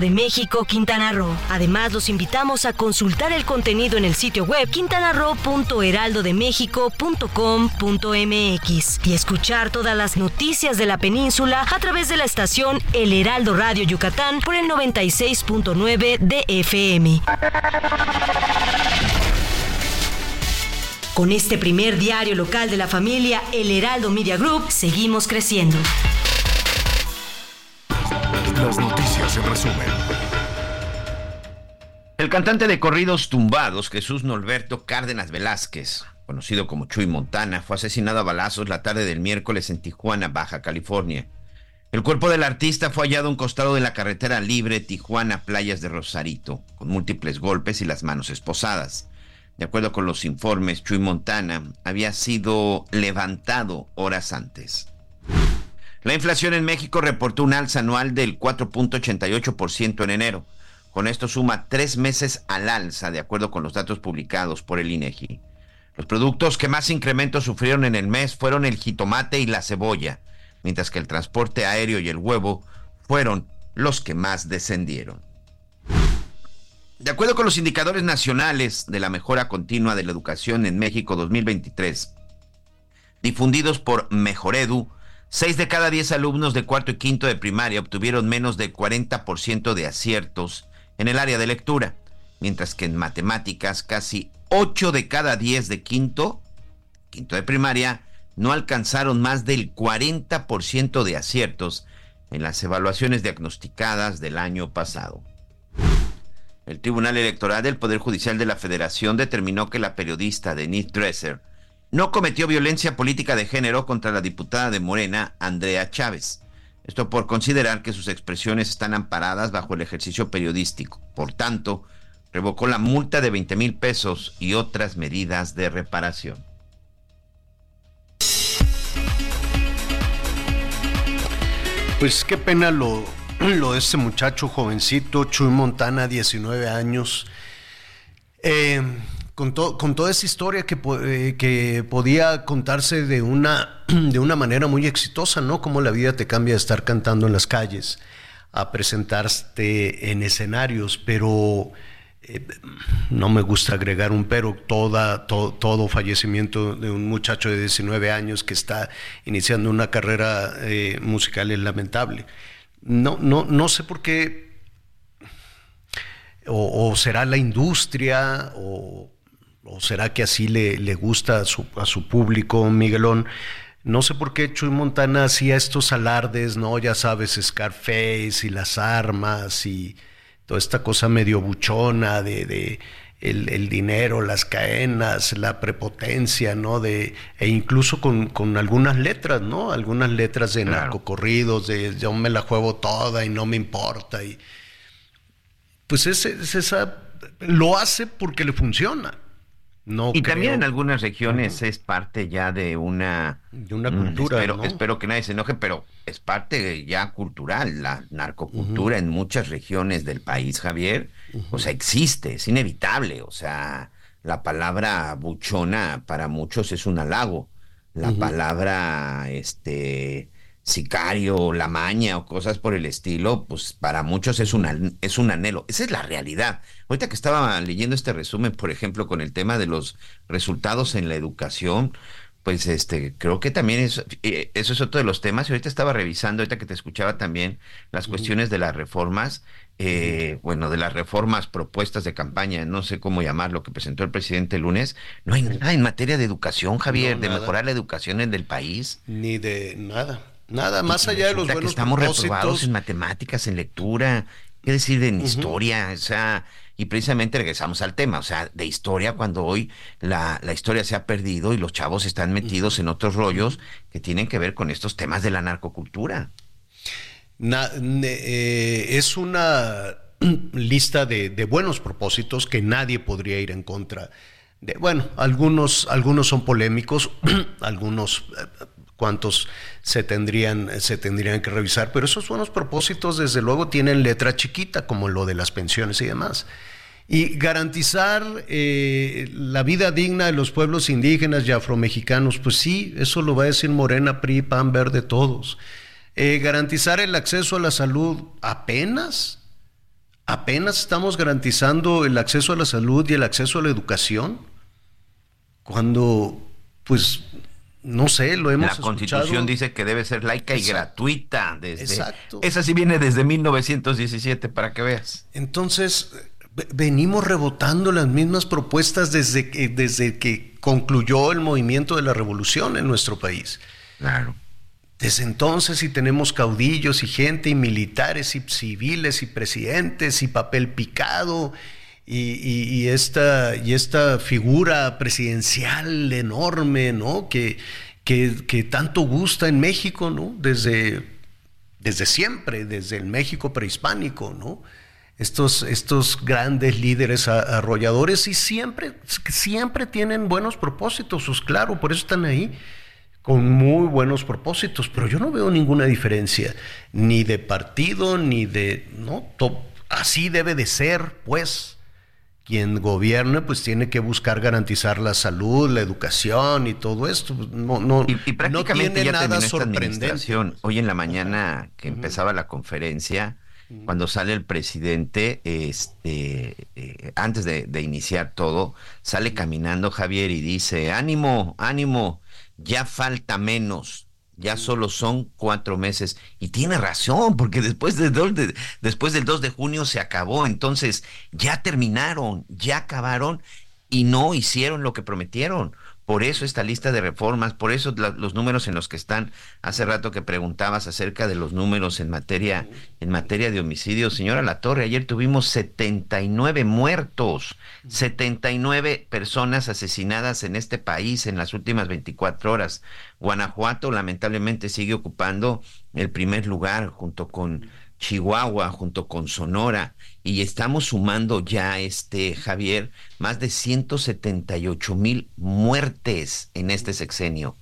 De México, Quintana Roo. Además, los invitamos a consultar el contenido en el sitio web quintanaroo.heraldodemexico.com.mx y escuchar todas las noticias de la península a través de la estación El Heraldo Radio Yucatán por el 96.9 de FM. Con este primer diario local de la familia El Heraldo Media Group, seguimos creciendo. Las noticias en resumen. El cantante de corridos tumbados, Jesús Norberto Cárdenas Velázquez, conocido como Chuy Montana, fue asesinado a balazos la tarde del miércoles en Tijuana, Baja California. El cuerpo del artista fue hallado a un costado de la carretera libre Tijuana Playas de Rosarito, con múltiples golpes y las manos esposadas. De acuerdo con los informes, Chuy Montana había sido levantado horas antes. La inflación en México reportó un alza anual del 4.88% en enero. Con esto suma tres meses al alza, de acuerdo con los datos publicados por el INEGI. Los productos que más incrementos sufrieron en el mes fueron el jitomate y la cebolla, mientras que el transporte aéreo y el huevo fueron los que más descendieron. De acuerdo con los indicadores nacionales de la mejora continua de la educación en México 2023, difundidos por Mejoredu, Seis de cada diez alumnos de cuarto y quinto de primaria obtuvieron menos del 40% de aciertos en el área de lectura, mientras que en matemáticas casi 8 de cada 10 de quinto, quinto de primaria, no alcanzaron más del 40% de aciertos en las evaluaciones diagnosticadas del año pasado. El Tribunal Electoral del Poder Judicial de la Federación determinó que la periodista Denise Dresser no cometió violencia política de género contra la diputada de Morena, Andrea Chávez. Esto por considerar que sus expresiones están amparadas bajo el ejercicio periodístico. Por tanto, revocó la multa de 20 mil pesos y otras medidas de reparación. Pues qué pena lo, lo de este muchacho jovencito, Chuy Montana, 19 años. Eh, con, con toda esa historia que, eh, que podía contarse de una, de una manera muy exitosa, ¿no? Cómo la vida te cambia de estar cantando en las calles a presentarte en escenarios, pero eh, no me gusta agregar un pero, toda, todo fallecimiento de un muchacho de 19 años que está iniciando una carrera eh, musical es lamentable. No, no, no sé por qué, o, o será la industria, o o será que así le, le gusta a su, a su, público, Miguelón. No sé por qué Chuy Montana hacía estos alardes, ¿no? Ya sabes, Scarface y las armas y toda esta cosa medio buchona de, de el, dinero, las cadenas, la prepotencia, ¿no? De, e incluso con, con algunas letras, ¿no? Algunas letras de narcocorridos, de yo me la juego toda y no me importa. Y, pues ese, esa, lo hace porque le funciona y también en algunas regiones es parte ya de una... De una cultura, espero, que nadie se enoje, pero es parte ya cultural, la narcocultura en muchas regiones del país, Javier. O sea, existe, es inevitable. O sea, la palabra buchona para muchos es un halago. La palabra, este, sicario, la maña o cosas por el estilo, pues para muchos es un, es un anhelo. Esa es la realidad. Ahorita que estaba leyendo este resumen, por ejemplo, con el tema de los resultados en la educación, pues este, creo que también es, eh, eso es otro de los temas. Y ahorita estaba revisando, ahorita que te escuchaba también, las cuestiones de las reformas, eh, bueno, de las reformas propuestas de campaña, no sé cómo llamarlo, que presentó el presidente el lunes. No hay nada en materia de educación, Javier, de mejorar la educación en el país. Ni de nada. Nada más allá de los buenos que estamos reprobados en matemáticas, en lectura, qué decir en historia, o sea, y precisamente regresamos al tema, o sea, de historia, cuando hoy la, la historia se ha perdido y los chavos están metidos en otros rollos que tienen que ver con estos temas de la narcocultura. Eh, es una lista de, buenos propósitos que nadie podría ir en contra. De, bueno, algunos, algunos son polémicos, algunos cuantos se tendrían, se tendrían que revisar, pero esos buenos propósitos desde luego tienen letra chiquita, como lo de las pensiones y demás. Y garantizar eh, la vida digna de los pueblos indígenas y afromexicanos, pues sí, eso lo va a decir Morena, PRI, PAN, Verde, todos. Eh, garantizar el acceso a la salud, apenas, apenas estamos garantizando el acceso a la salud y el acceso a la educación, cuando, pues, no sé, lo hemos La Constitución dice que debe ser laica y gratuita. Desde, Exacto. Esa sí viene desde 1917, para que veas. Entonces, venimos rebotando las mismas propuestas desde que, desde que concluyó el movimiento de la revolución en nuestro país. Claro. Desde entonces, y tenemos caudillos y gente, y militares, y civiles, y presidentes, y papel picado, y, esta, y esta figura presidencial enorme, ¿no? Que, que, tanto gusta en México, ¿no? Desde, desde siempre, desde el México prehispánico, ¿no? estos, estos grandes líderes arrolladores y siempre, siempre tienen buenos propósitos, pues claro, por eso están ahí con muy buenos propósitos, pero yo no veo ninguna diferencia, ni de partido, ni de, no, así debe de ser, pues. Quien gobierna, pues tiene que buscar garantizar la salud, la educación y todo esto. No, no, y, prácticamente ya nada sorprendente. Hoy en la mañana que empezaba la conferencia, cuando sale el presidente, este, eh, antes de, iniciar todo, sale caminando Javier y dice, ánimo, ánimo, ya falta menos, ya solo son cuatro meses. Y tiene razón, porque después, de, después del 2 de junio se acabó, entonces ya terminaron, ya acabaron y no hicieron lo que prometieron. Por eso esta lista de reformas, por eso los números en los que están. Hace rato que preguntabas acerca de los números en materia, en materia de homicidios. Señora La Torre, ayer tuvimos 79 muertos, 79 personas asesinadas en este país en las últimas 24 horas. Guanajuato lamentablemente sigue ocupando el primer lugar junto con Chihuahua, junto con Sonora y estamos sumando ya, este Javier, más de 178 mil muertes en este sexenio.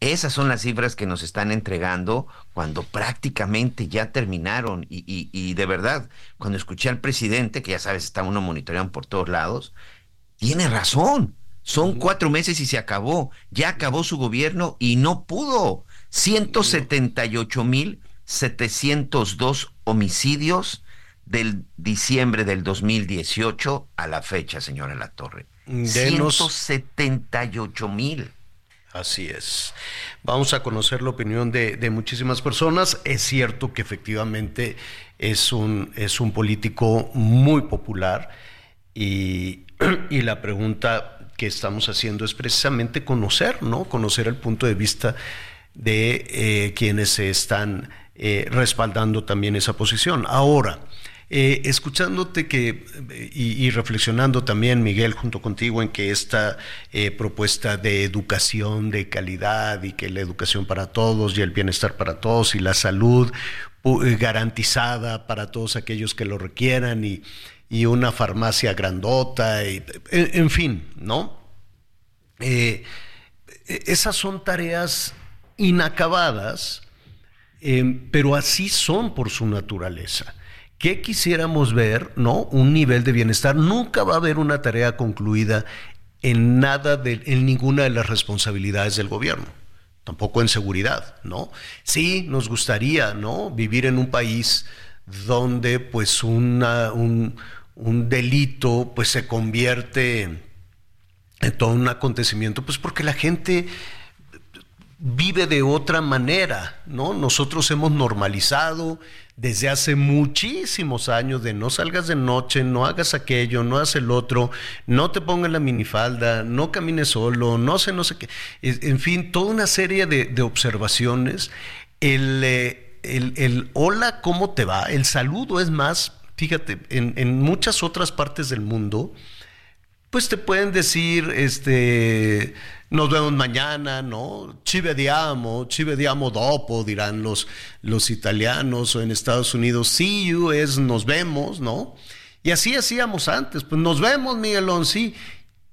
Esas son las cifras que nos están entregando cuando prácticamente ya terminaron. Y, y, de verdad, cuando escuché al presidente, que ya sabes, está uno monitoreando por todos lados, tiene razón. Son cuatro meses y se acabó. Ya acabó su gobierno y no pudo. 178 mil 702 homicidios del diciembre del 2018 a la fecha, señora La Torre. 178 mil. Así es. Vamos a conocer la opinión de, muchísimas personas. Es cierto que efectivamente es un, es un político muy popular y, la pregunta que estamos haciendo es precisamente conocer, ¿no? Conocer el punto de vista de eh, quienes se están eh, respaldando también esa posición. Ahora, eh, escuchándote que y, reflexionando también, Miguel, junto contigo, en que esta eh, propuesta de educación de calidad y que la educación para todos y el bienestar para todos y la salud eh, garantizada para todos aquellos que lo requieran y, una farmacia grandota, y, en, fin, ¿no? esas son tareas inacabadas, pero así son por su naturaleza. ¿Qué quisiéramos ver? ¿No? Un nivel de bienestar. Nunca va a haber una tarea concluida en nada de, en ninguna de las responsabilidades del gobierno. tampoco en seguridad, ¿no? Sí, nos gustaría, ¿no? Vivir en un país donde pues un, un delito pues se convierte en todo un acontecimiento, pues porque la gente vive de otra manera, ¿no? Nosotros hemos normalizado desde hace muchísimos años de no salgas de noche, no hagas aquello, no hagas el otro, no te pongas la minifalda, no camines solo, no sé, no sé qué. En fin, toda una serie de, observaciones. El, eh, el, el, hola, ¿cómo te va? El saludo es más, fíjate, en, en muchas otras partes del mundo, pues te pueden decir, este, nos vemos mañana, ¿no? Ci vediamo, ci vediamo dopo, dirán los, los italianos o en Estados Unidos, see you es nos vemos, ¿no? Y así hacíamos antes, pues nos vemos, Miguelón, sí.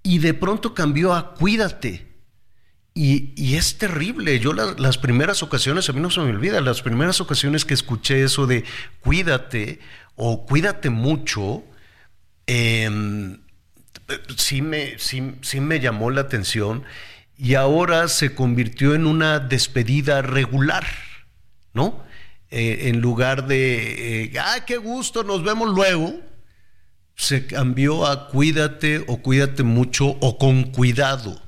Y de pronto cambió a cuídate. Y, y es terrible. Yo las primeras ocasiones, a mí no se me olvida, las primeras ocasiones que escuché eso de cuídate o cuídate mucho, eh, sí me, sí, me llamó la atención y ahora se convirtió en una despedida regular, ¿no? Eh, en lugar de, eh, ¡ay, qué gusto, nos vemos luego! Se cambió a cuídate o cuídate mucho o con cuidado.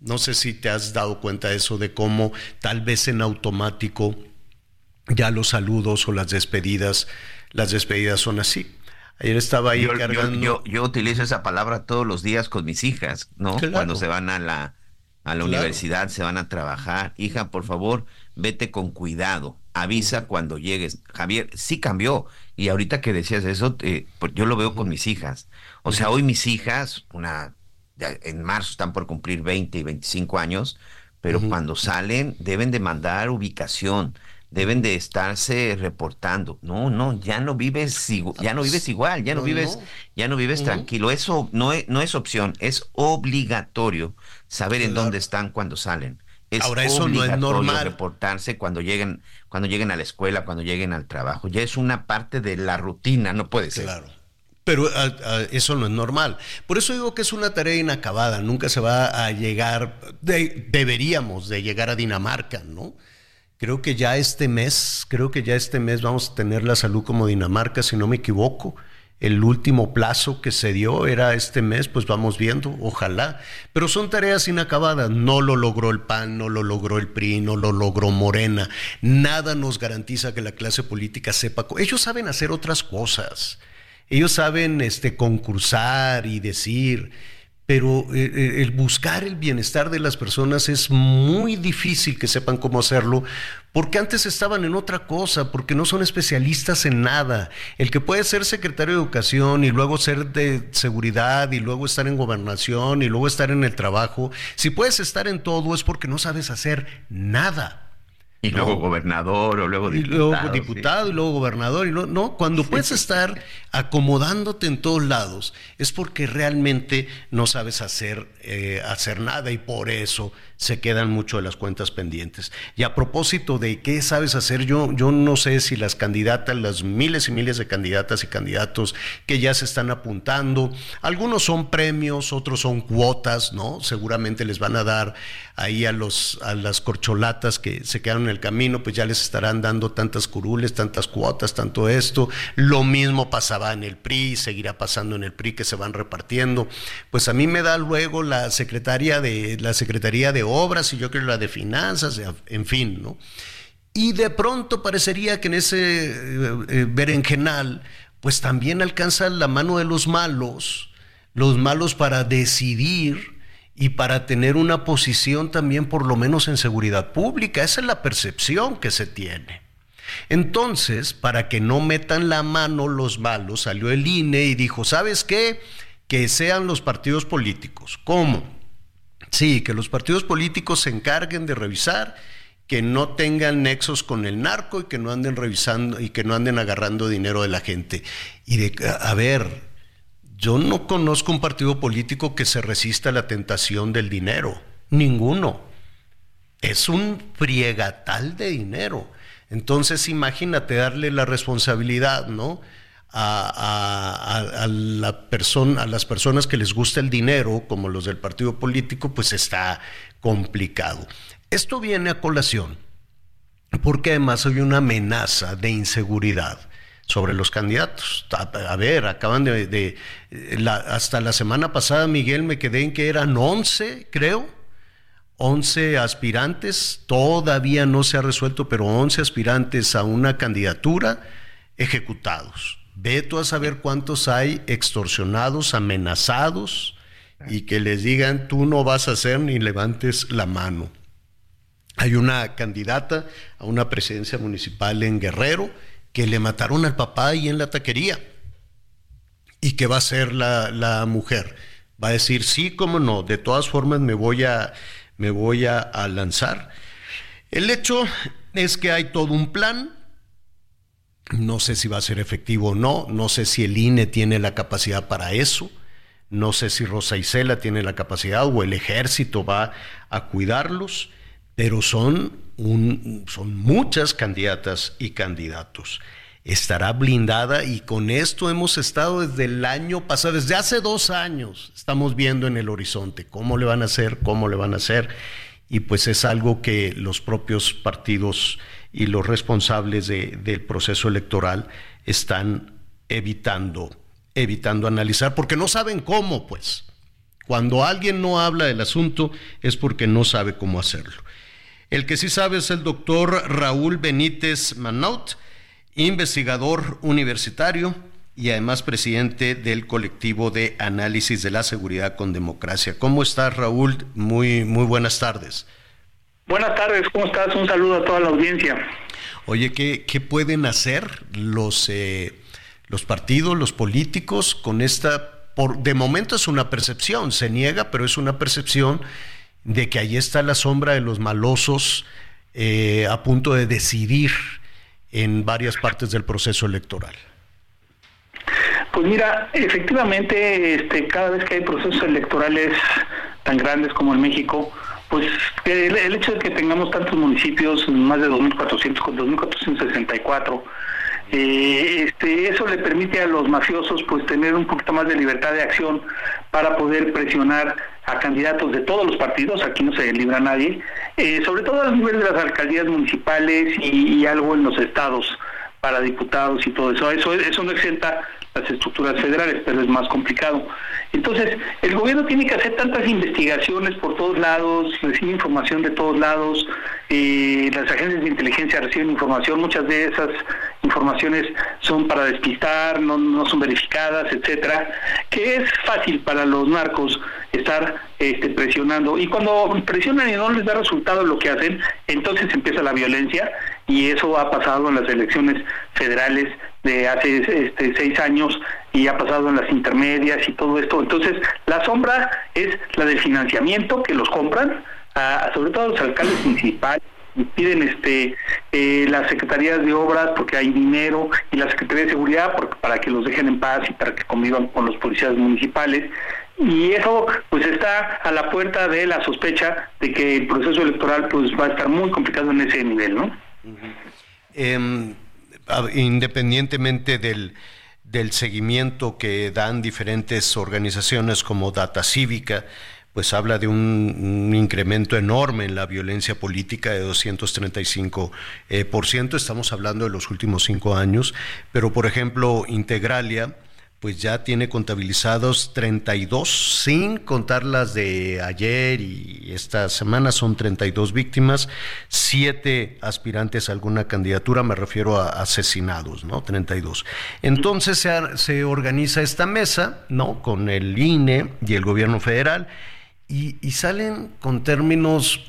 No sé si te has dado cuenta de eso, de cómo tal vez en automático ya los saludos o las despedidas, las despedidas son así. Ayer estaba ahí yo, cargando. Yo, utilizo esa palabra todos los días con mis hijas, ¿no? Cuando se van a la, a la universidad, se van a trabajar. Hija, por favor, vete con cuidado. Avisa cuando llegues. Javier, sí cambió. Y ahorita que decías eso, eh, pues yo lo veo con mis hijas. O sea, hoy mis hijas, una en marzo están por cumplir 20 y 25 años, pero cuando salen deben de mandar ubicación deben de estarse reportando. No, no, ya no vives ya no vives igual, ya no, vives ya no vives tranquilo. Eso no es, no es opción, es obligatorio saber en dónde están cuando salen. Es Ahora eso no es normal reportarse cuando lleguen cuando lleguen a la escuela, cuando lleguen al trabajo. Ya es una parte de la rutina, no puede ser. Claro. Pero eso no es normal. Por eso digo que es una tarea inacabada. Nunca se va a llegar, deberíamos de llegar a Dinamarca, ¿no? Creo que ya este mes, creo que ya este mes vamos a tener la salud como Dinamarca, si no me equivoco. El último plazo que se dio era este mes, pues vamos viendo, ojalá. Pero son tareas inacabadas. No lo logró el PAN, no lo logró el PRI, no lo logró Morena. Nada nos garantiza que la clase política sepa. Ellos saben hacer otras cosas. Ellos saben este, concursar y decir pero eh, eh, el buscar el bienestar de las personas es muy difícil que sepan cómo hacerlo, porque antes estaban en otra cosa, porque no son especialistas en nada. El que puede ser secretario de educación y luego ser de seguridad y luego estar en gobernación y luego estar en el trabajo, si puedes estar en todo es porque no sabes hacer nada. Y luego gobernador o luego diputado. Y luego diputado y luego gobernador. Y no, cuando puedes estar acomodándote en todos lados es porque realmente no sabes hacer, eh, hacer nada y por eso se quedan mucho de las cuentas pendientes. Y a propósito de qué sabes hacer, yo, yo no sé si las candidatas, las miles y miles de candidatas y candidatos que ya se están apuntando, algunos son premios, otros son cuotas, ¿no? Seguramente les van a dar ahí a, los, a las corcholatas que se quedaron en el camino, pues ya les estarán dando tantas curules, tantas cuotas, tanto esto. Lo mismo pasaba en el PRI, seguirá pasando en el PRI que se van repartiendo. Pues a mí me da luego la secretaria de la Secretaría de obras y yo creo la de finanzas, en fin, ¿no? Y de pronto parecería que en ese eh, eh, berenjenal, pues también alcanza la mano de los malos, los malos para decidir y para tener una posición también por lo menos en seguridad pública. Esa es la percepción que se tiene. Entonces, para que no metan la mano los malos, salió el INE y dijo, ¿sabes qué? Que sean los partidos políticos. ¿Cómo? Sí, que los partidos políticos se encarguen de revisar que no tengan nexos con el narco y que no anden revisando y que no anden agarrando dinero de la gente. Y de, a ver, yo no conozco un partido político que se resista a la tentación del dinero, ninguno. Es un friegatal de dinero. Entonces imagínate darle la responsabilidad, ¿no? A, la persona, a las personas que les gusta el dinero, como los del partido político, pues está complicado. Esto viene a colación porque además hay una amenaza de inseguridad sobre los candidatos. A, ver, acaban de... hasta la semana pasada, Miguel, me quedé en que eran 11, creo. 11 aspirantes, todavía no se ha resuelto, pero 11 aspirantes a una candidatura ejecutados. Veto a saber cuántos hay extorsionados, amenazados y que les digan tú no vas a hacer ni levantes la mano. Hay una candidata a una presidencia municipal en Guerrero que le mataron al papá ahí en la taquería. ¿Y qué va a hacer la, la mujer? Va a decir, sí, cómo no, de todas formas me voy a, me voy a lanzar. El hecho es que hay todo un plan, no sé si va a ser efectivo o no, no sé si el INE tiene la capacidad para eso, no sé si Rosa Isela tiene la capacidad o el ejército va a cuidarlos, pero son, son muchas candidatas y candidatos. Estará blindada y con esto hemos estado desde el año pasado, desde hace dos años, estamos viendo en el horizonte cómo le van a hacer, cómo le van a hacer, y pues es algo que los propios partidos y los responsables del proceso electoral están evitando, evitando analizar, porque no saben cómo, pues. Cuando alguien no habla del asunto es porque no sabe cómo hacerlo. El que sí sabe es el doctor Raúl Benítez Manaut, investigador universitario y además presidente del colectivo de análisis de la seguridad con democracia. ¿Cómo estás, Raúl? Muy, muy buenas tardes. Buenas tardes, ¿cómo estás? Un saludo a toda la audiencia. Oye, ¿qué, qué pueden hacer los, eh, los partidos, los políticos con esta... Por, de momento es una percepción, se niega, pero es una percepción de que ahí está la sombra de los malosos eh, a punto de decidir en varias partes del proceso electoral. Pues mira, efectivamente, este, cada vez que hay procesos electorales tan grandes como en México, pues el, hecho de que tengamos tantos municipios, más de 2.400 con 2.464, eh, este, eso le permite a los mafiosos pues tener un poquito más de libertad de acción para poder presionar a candidatos de todos los partidos, aquí no se libra nadie, eh, sobre todo a nivel de las alcaldías municipales y, algo en los estados para diputados y todo eso. Eso, eso no exenta las estructuras federales, pero es más complicado. Entonces, el gobierno tiene que hacer tantas investigaciones por todos lados, recibe información de todos lados, eh, las agencias de inteligencia reciben información, muchas de esas informaciones son para despistar, no, no son verificadas, etcétera, que es fácil para los narcos estar este, presionando. Y cuando presionan y no les da resultado lo que hacen, entonces empieza la violencia y eso ha pasado en las elecciones federales de hace este, seis años y ha pasado en las intermedias y todo esto. Entonces, la sombra es la del financiamiento que los compran, sobre todo los alcaldes municipales piden este eh, las secretarías de obras porque hay dinero y la secretaría de seguridad para que los dejen en paz y para que convivan con los policías municipales y eso pues está a la puerta de la sospecha de que el proceso electoral pues va a estar muy complicado en ese nivel no independientemente del, del seguimiento que dan diferentes organizaciones como Data Cívica, pues habla de un, incremento enorme en la violencia política de 235%. Eh, por ciento. Estamos hablando de los últimos cinco años, pero por ejemplo, Integralia, pues ya tiene contabilizados 32, sin contar las de ayer y esta semana son 32 víctimas, siete aspirantes a alguna candidatura, me refiero a asesinados, ¿no? 32. Entonces se, se organiza esta mesa, ¿no? Con el INE y el gobierno federal y, y salen con términos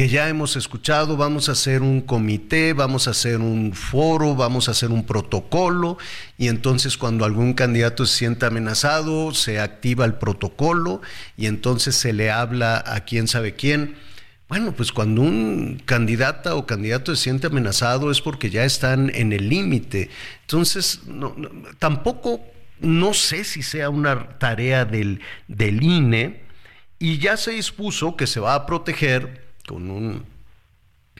que ya hemos escuchado, vamos a hacer un comité, vamos a hacer un foro, vamos a hacer un protocolo y entonces cuando algún candidato se sienta amenazado, se activa el protocolo y entonces se le habla a quién sabe quién. Bueno, pues cuando un candidata o candidato se siente amenazado es porque ya están en el límite. Entonces, tampoco, no sé si sea una tarea del, del INE y ya se dispuso que se va a proteger con un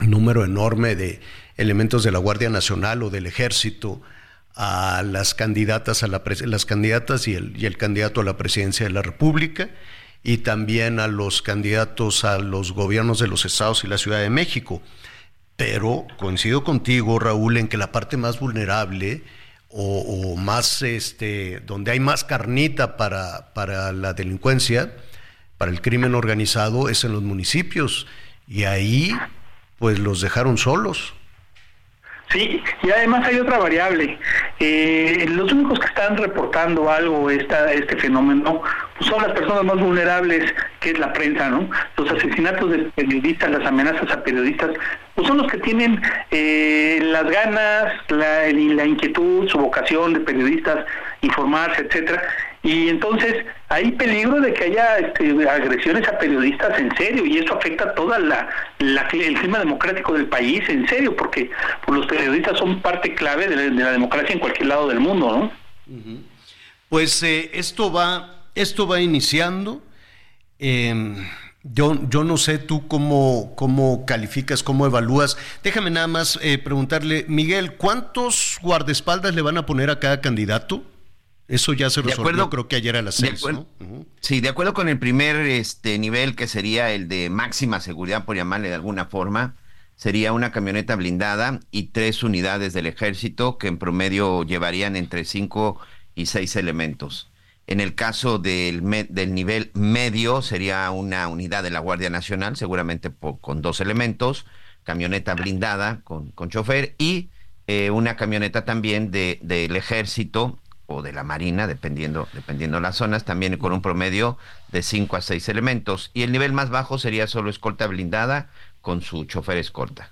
número enorme de elementos de la Guardia Nacional o del Ejército a las candidatas a la las candidatas y el, y el candidato a la presidencia de la República y también a los candidatos a los gobiernos de los estados y la Ciudad de México. Pero coincido contigo, Raúl, en que la parte más vulnerable o, más, este, donde hay más carnita para, para la delincuencia, para el crimen organizado, es en los municipios. Y ahí, pues los dejaron solos. Sí, y además hay otra variable. Eh, los únicos que están reportando algo esta, este fenómeno pues, son las personas más vulnerables, que es la prensa, ¿no? Los asesinatos de periodistas, las amenazas a periodistas, pues son los que tienen eh, las ganas, la, la inquietud, su vocación de periodistas, informarse, etcétera y entonces hay peligro de que haya este, agresiones a periodistas en serio y eso afecta toda la, el clima democrático del país en serio porque pues, los periodistas son parte clave de la, democracia en cualquier lado del mundo no pues eh, esto va esto va iniciando em, yo, yo no sé tú cómo, cómo calificas, cómo evalúas. Déjame nada más eh, preguntarle, Miguel, ¿cuántos guardaespaldas le van a poner a cada candidato? Eso ya se resolvió, creo que ayer a las seis, ¿no? Sí, de acuerdo con el primer este, nivel, que sería el de máxima seguridad, por llamarle de alguna forma, sería una camioneta blindada y tres unidades del ejército que en promedio llevarían entre cinco y seis elementos. En el caso del, del nivel medio, sería una unidad de la Guardia Nacional, seguramente con dos elementos, camioneta blindada con, con chofer y eh, una camioneta también de, del ejército o de la Marina, dependiendo, dependiendo las zonas, también con un promedio de 5 a 6 elementos. Y el nivel más bajo sería solo escolta blindada con su chofer escolta.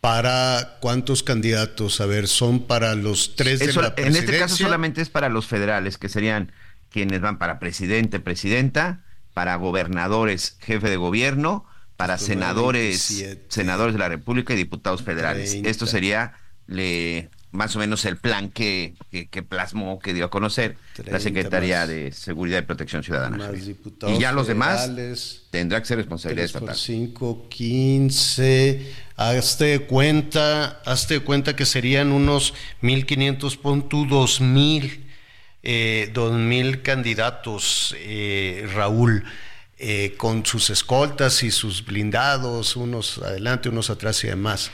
¿Para cuántos candidatos? A ver, son para los tres de la En este caso solamente es para los federales, que serían quienes van para presidente, presidenta, para gobernadores, jefe de gobierno, para senadores, senadores de la República y diputados federales. Esto sería le, más o menos el plan que, que, plasmó, que dio a conocer la Secretaría de Seguridad y Protección Ciudadana. y ya los demás tendrá que ser responsabilidad estatal. 5, 15, hazte cuenta, hazte cuenta que serían unos 1.500, pon tú 2.000, eh, 2.000 candidatos, eh, Raúl. Eh, con sus escoltas y sus blindados, unos adelante, unos atrás y demás.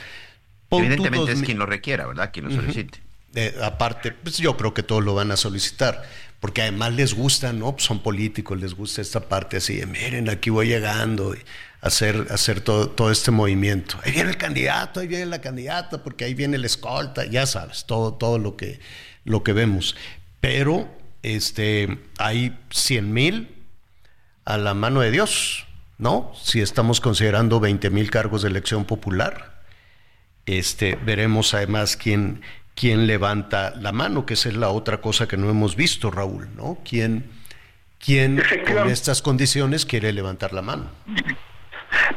Evidentemente es quien lo requiera, ¿verdad? Quien lo solicite. Eh, aparte, pues yo creo que todos lo van a solicitar, porque además les gusta, ¿no? Pues son políticos, les gusta esta parte así de, miren, aquí voy llegando, y hacer, hacer todo, todo este movimiento. Ahí viene el candidato, ahí viene la candidata, porque ahí viene la escolta, ya sabes, todo, todo lo, que, lo que vemos. Pero este, hay 100 mil a la mano de Dios, ¿no? Si estamos considerando 20 mil cargos de elección popular este, veremos además quién, quién levanta la mano, que esa es la otra cosa que no hemos visto, Raúl, ¿no? ¿Quién, quién con estas condiciones quiere levantar la mano?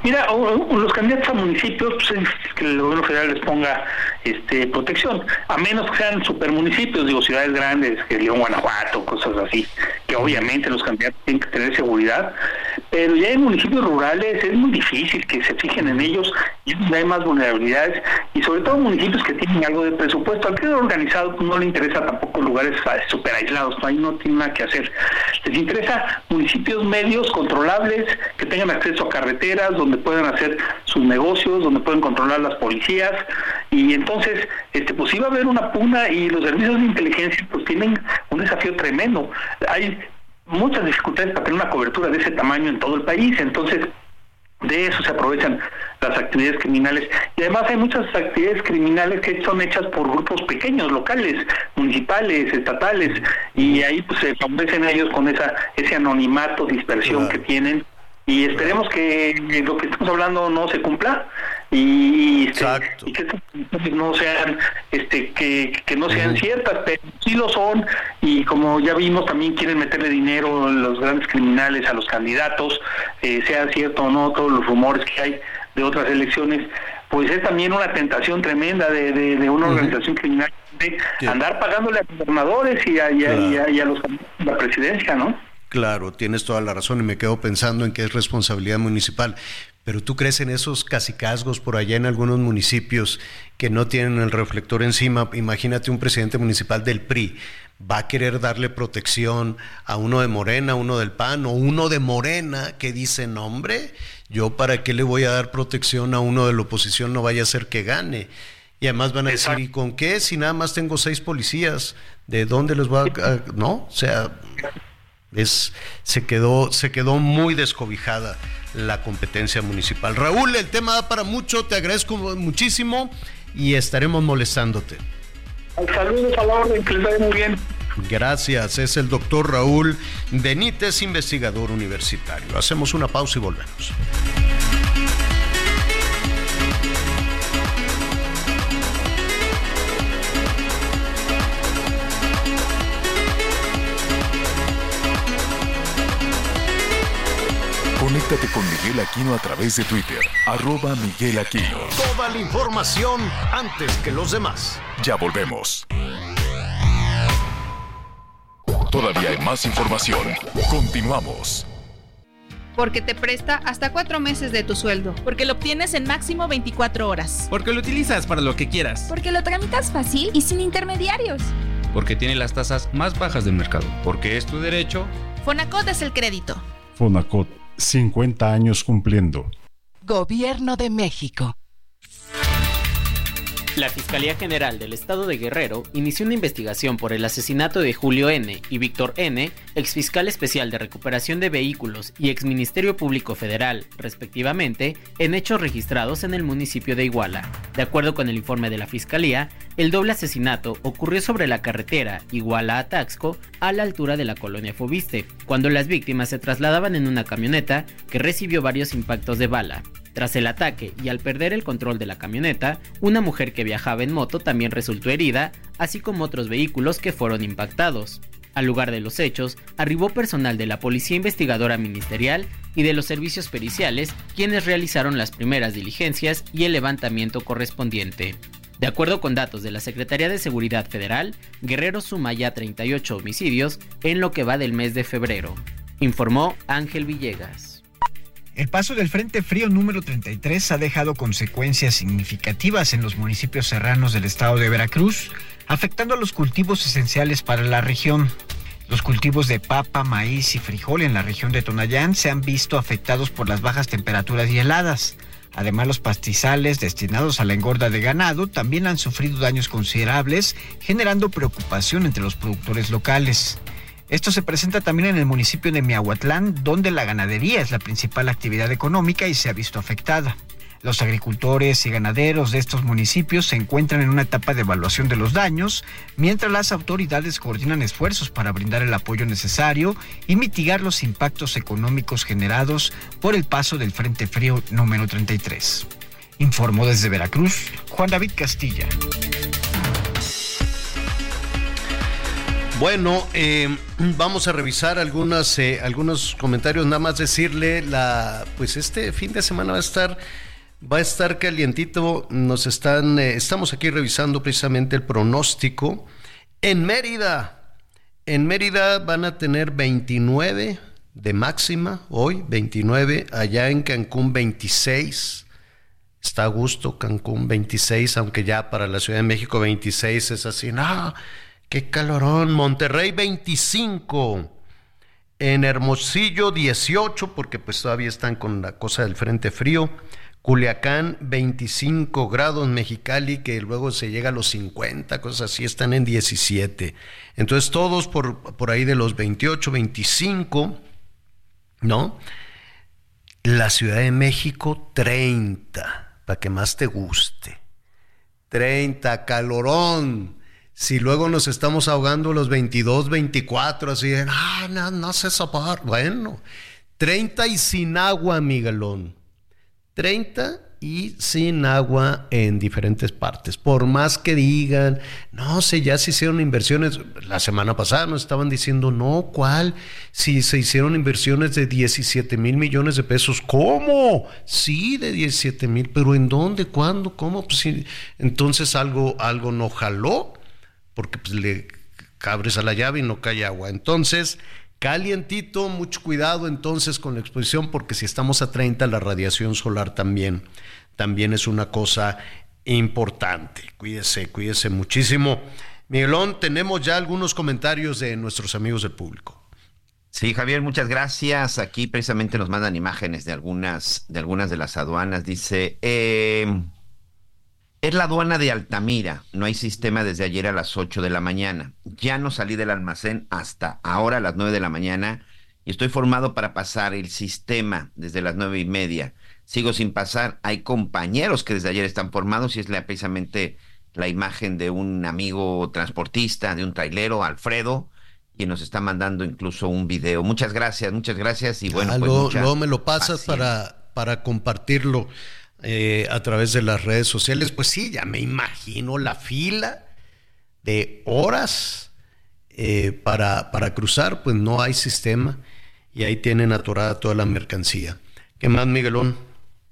Mira, los candidatos a municipios, pues es que el gobierno federal les ponga este, protección, a menos que sean supermunicipios, digo, ciudades grandes, que León, Guanajuato, cosas así, que obviamente los candidatos tienen que tener seguridad, pero ya en municipios rurales es muy difícil que se fijen en ellos y hay más vulnerabilidades y sobre todo municipios que tienen algo de presupuesto. Al crimen organizado no le interesa tampoco lugares súper aislados, ahí no tiene nada que hacer. Les interesa municipios medios, controlables, que tengan acceso a carreteras, donde puedan hacer sus negocios, donde pueden controlar las policías y entonces este pues iba a haber una pugna y los servicios de inteligencia pues tienen un desafío tremendo. Hay muchas dificultades para tener una cobertura de ese tamaño en todo el país, entonces de eso se aprovechan las actividades criminales. Y además hay muchas actividades criminales que son hechas por grupos pequeños, locales, municipales, estatales, y ahí pues se favorecen ellos con esa ese anonimato, dispersión que tienen. Y esperemos que lo que estamos hablando no se cumpla y, este, que no sean este que, que no sean ciertas pero sí lo son. Y como ya vimos también quieren meterle dinero los grandes criminales a los candidatos eh, sea cierto o no todos los rumores que hay de otras elecciones pues es también una tentación tremenda de, de, una organización criminal de andar pagándole a gobernadores y a, y a, los a la presidencia no Claro, tienes toda la razón y me quedo pensando en que es responsabilidad municipal. Pero tú crees en esos casicazgos por allá en algunos municipios que no tienen el reflector encima. Imagínate un presidente municipal del PRI. Va a querer darle protección a uno de Morena, uno del PAN o uno de Morena que dice, no hombre, yo para qué le voy a dar protección a uno de la oposición, no vaya a ser que gane. Y además van a decir, ¿y con qué? Si nada más tengo seis policías, ¿de dónde les voy a...? No, o sea, es, se, quedó, se quedó muy descobijada la competencia municipal. Raúl, el tema da para mucho, te agradezco muchísimo y estaremos molestándote. Saludos a la orden, que les muy bien. Gracias, es el doctor Raúl Benítez, investigador universitario. Hacemos una pausa y volvemos. Conéctate con Miguel Aquino a través de Twitter, arroba Miguel Aquino. Toda la información antes que los demás. Ya volvemos. Todavía hay más información. Continuamos. Porque te presta hasta cuatro meses de tu sueldo. Porque lo obtienes en máximo 24 horas. Porque lo utilizas para lo que quieras. Porque lo tramitas fácil y sin intermediarios. Porque tiene las tasas más bajas del mercado. Porque es tu derecho. Fonacot es el crédito. Fonacot 50 años cumpliendo. Gobierno de México. La Fiscalía General del Estado de Guerrero inició una investigación por el asesinato de Julio N. y Víctor N., exfiscal especial de recuperación de vehículos y exministerio público federal, respectivamente, en hechos registrados en el municipio de Iguala. De acuerdo con el informe de la Fiscalía, el doble asesinato ocurrió sobre la carretera Iguala a Taxco, a la altura de la colonia Fobiste, cuando las víctimas se trasladaban en una camioneta que recibió varios impactos de bala. Tras el ataque y al perder el control de la camioneta, una mujer que viajaba en moto también resultó herida, así como otros vehículos que fueron impactados. Al lugar de los hechos, arribó personal de la Policía Investigadora Ministerial y de los servicios periciales, quienes realizaron las primeras diligencias y el levantamiento correspondiente. De acuerdo con datos de la Secretaría de Seguridad Federal, Guerrero suma ya 38 homicidios en lo que va del mes de febrero, informó Ángel Villegas. El paso del Frente Frío número 33 ha dejado consecuencias significativas en los municipios serranos del estado de Veracruz, afectando a los cultivos esenciales para la región. Los cultivos de papa, maíz y frijol en la región de Tonayán se han visto afectados por las bajas temperaturas y heladas. Además, los pastizales destinados a la engorda de ganado también han sufrido daños considerables, generando preocupación entre los productores locales. Esto se presenta también en el municipio de Miahuatlán, donde la ganadería es la principal actividad económica y se ha visto afectada. Los agricultores y ganaderos de estos municipios se encuentran en una etapa de evaluación de los daños, mientras las autoridades coordinan esfuerzos para brindar el apoyo necesario y mitigar los impactos económicos generados por el paso del Frente Frío número 33. Informó desde Veracruz Juan David Castilla. Bueno, eh, vamos a revisar algunas, eh, algunos comentarios. Nada más decirle la, pues este fin de semana va a estar, va a estar calientito. Nos están, eh, estamos aquí revisando precisamente el pronóstico en Mérida. En Mérida van a tener 29 de máxima hoy, 29 allá en Cancún 26. Está a gusto Cancún 26, aunque ya para la Ciudad de México 26 es así, no Qué calorón. Monterrey 25. En Hermosillo 18, porque pues todavía están con la cosa del frente frío. Culiacán 25 grados, Mexicali que luego se llega a los 50, cosas así, están en 17. Entonces todos por, por ahí de los 28, 25, ¿no? La Ciudad de México 30, para que más te guste. 30, calorón si luego nos estamos ahogando los 22, 24, así de, ah, no, no sé sopar. Bueno, 30 y sin agua, Miguelón. 30 y sin agua en diferentes partes. Por más que digan, no sé, ya se hicieron inversiones. La semana pasada nos estaban diciendo, no, ¿cuál? Si se hicieron inversiones de 17 mil millones de pesos. ¿Cómo? Sí, de 17 mil, pero ¿en dónde? ¿Cuándo? ¿Cómo? Pues entonces algo, algo no jaló porque pues, le cabres a la llave y no cae agua. Entonces, calientito, mucho cuidado entonces con la exposición porque si estamos a 30 la radiación solar también, también es una cosa importante. Cuídese, cuídese muchísimo. Miguelón, tenemos ya algunos comentarios de nuestros amigos del público. Sí, Javier, muchas gracias. Aquí precisamente nos mandan imágenes de algunas de algunas de las aduanas. Dice, eh, es la aduana de Altamira. No hay sistema desde ayer a las 8 de la mañana. Ya no salí del almacén hasta ahora a las 9 de la mañana y estoy formado para pasar el sistema desde las nueve y media. Sigo sin pasar. Hay compañeros que desde ayer están formados y es la, precisamente la imagen de un amigo transportista, de un trailero, Alfredo y nos está mandando incluso un video. Muchas gracias, muchas gracias y bueno, ah, pues luego, me lo pasas para, para compartirlo eh, a través de las redes sociales. Pues sí, ya me imagino la fila de horas eh, para, para cruzar, pues no hay sistema y ahí tienen atorada toda la mercancía. ¿Qué más, Miguelón?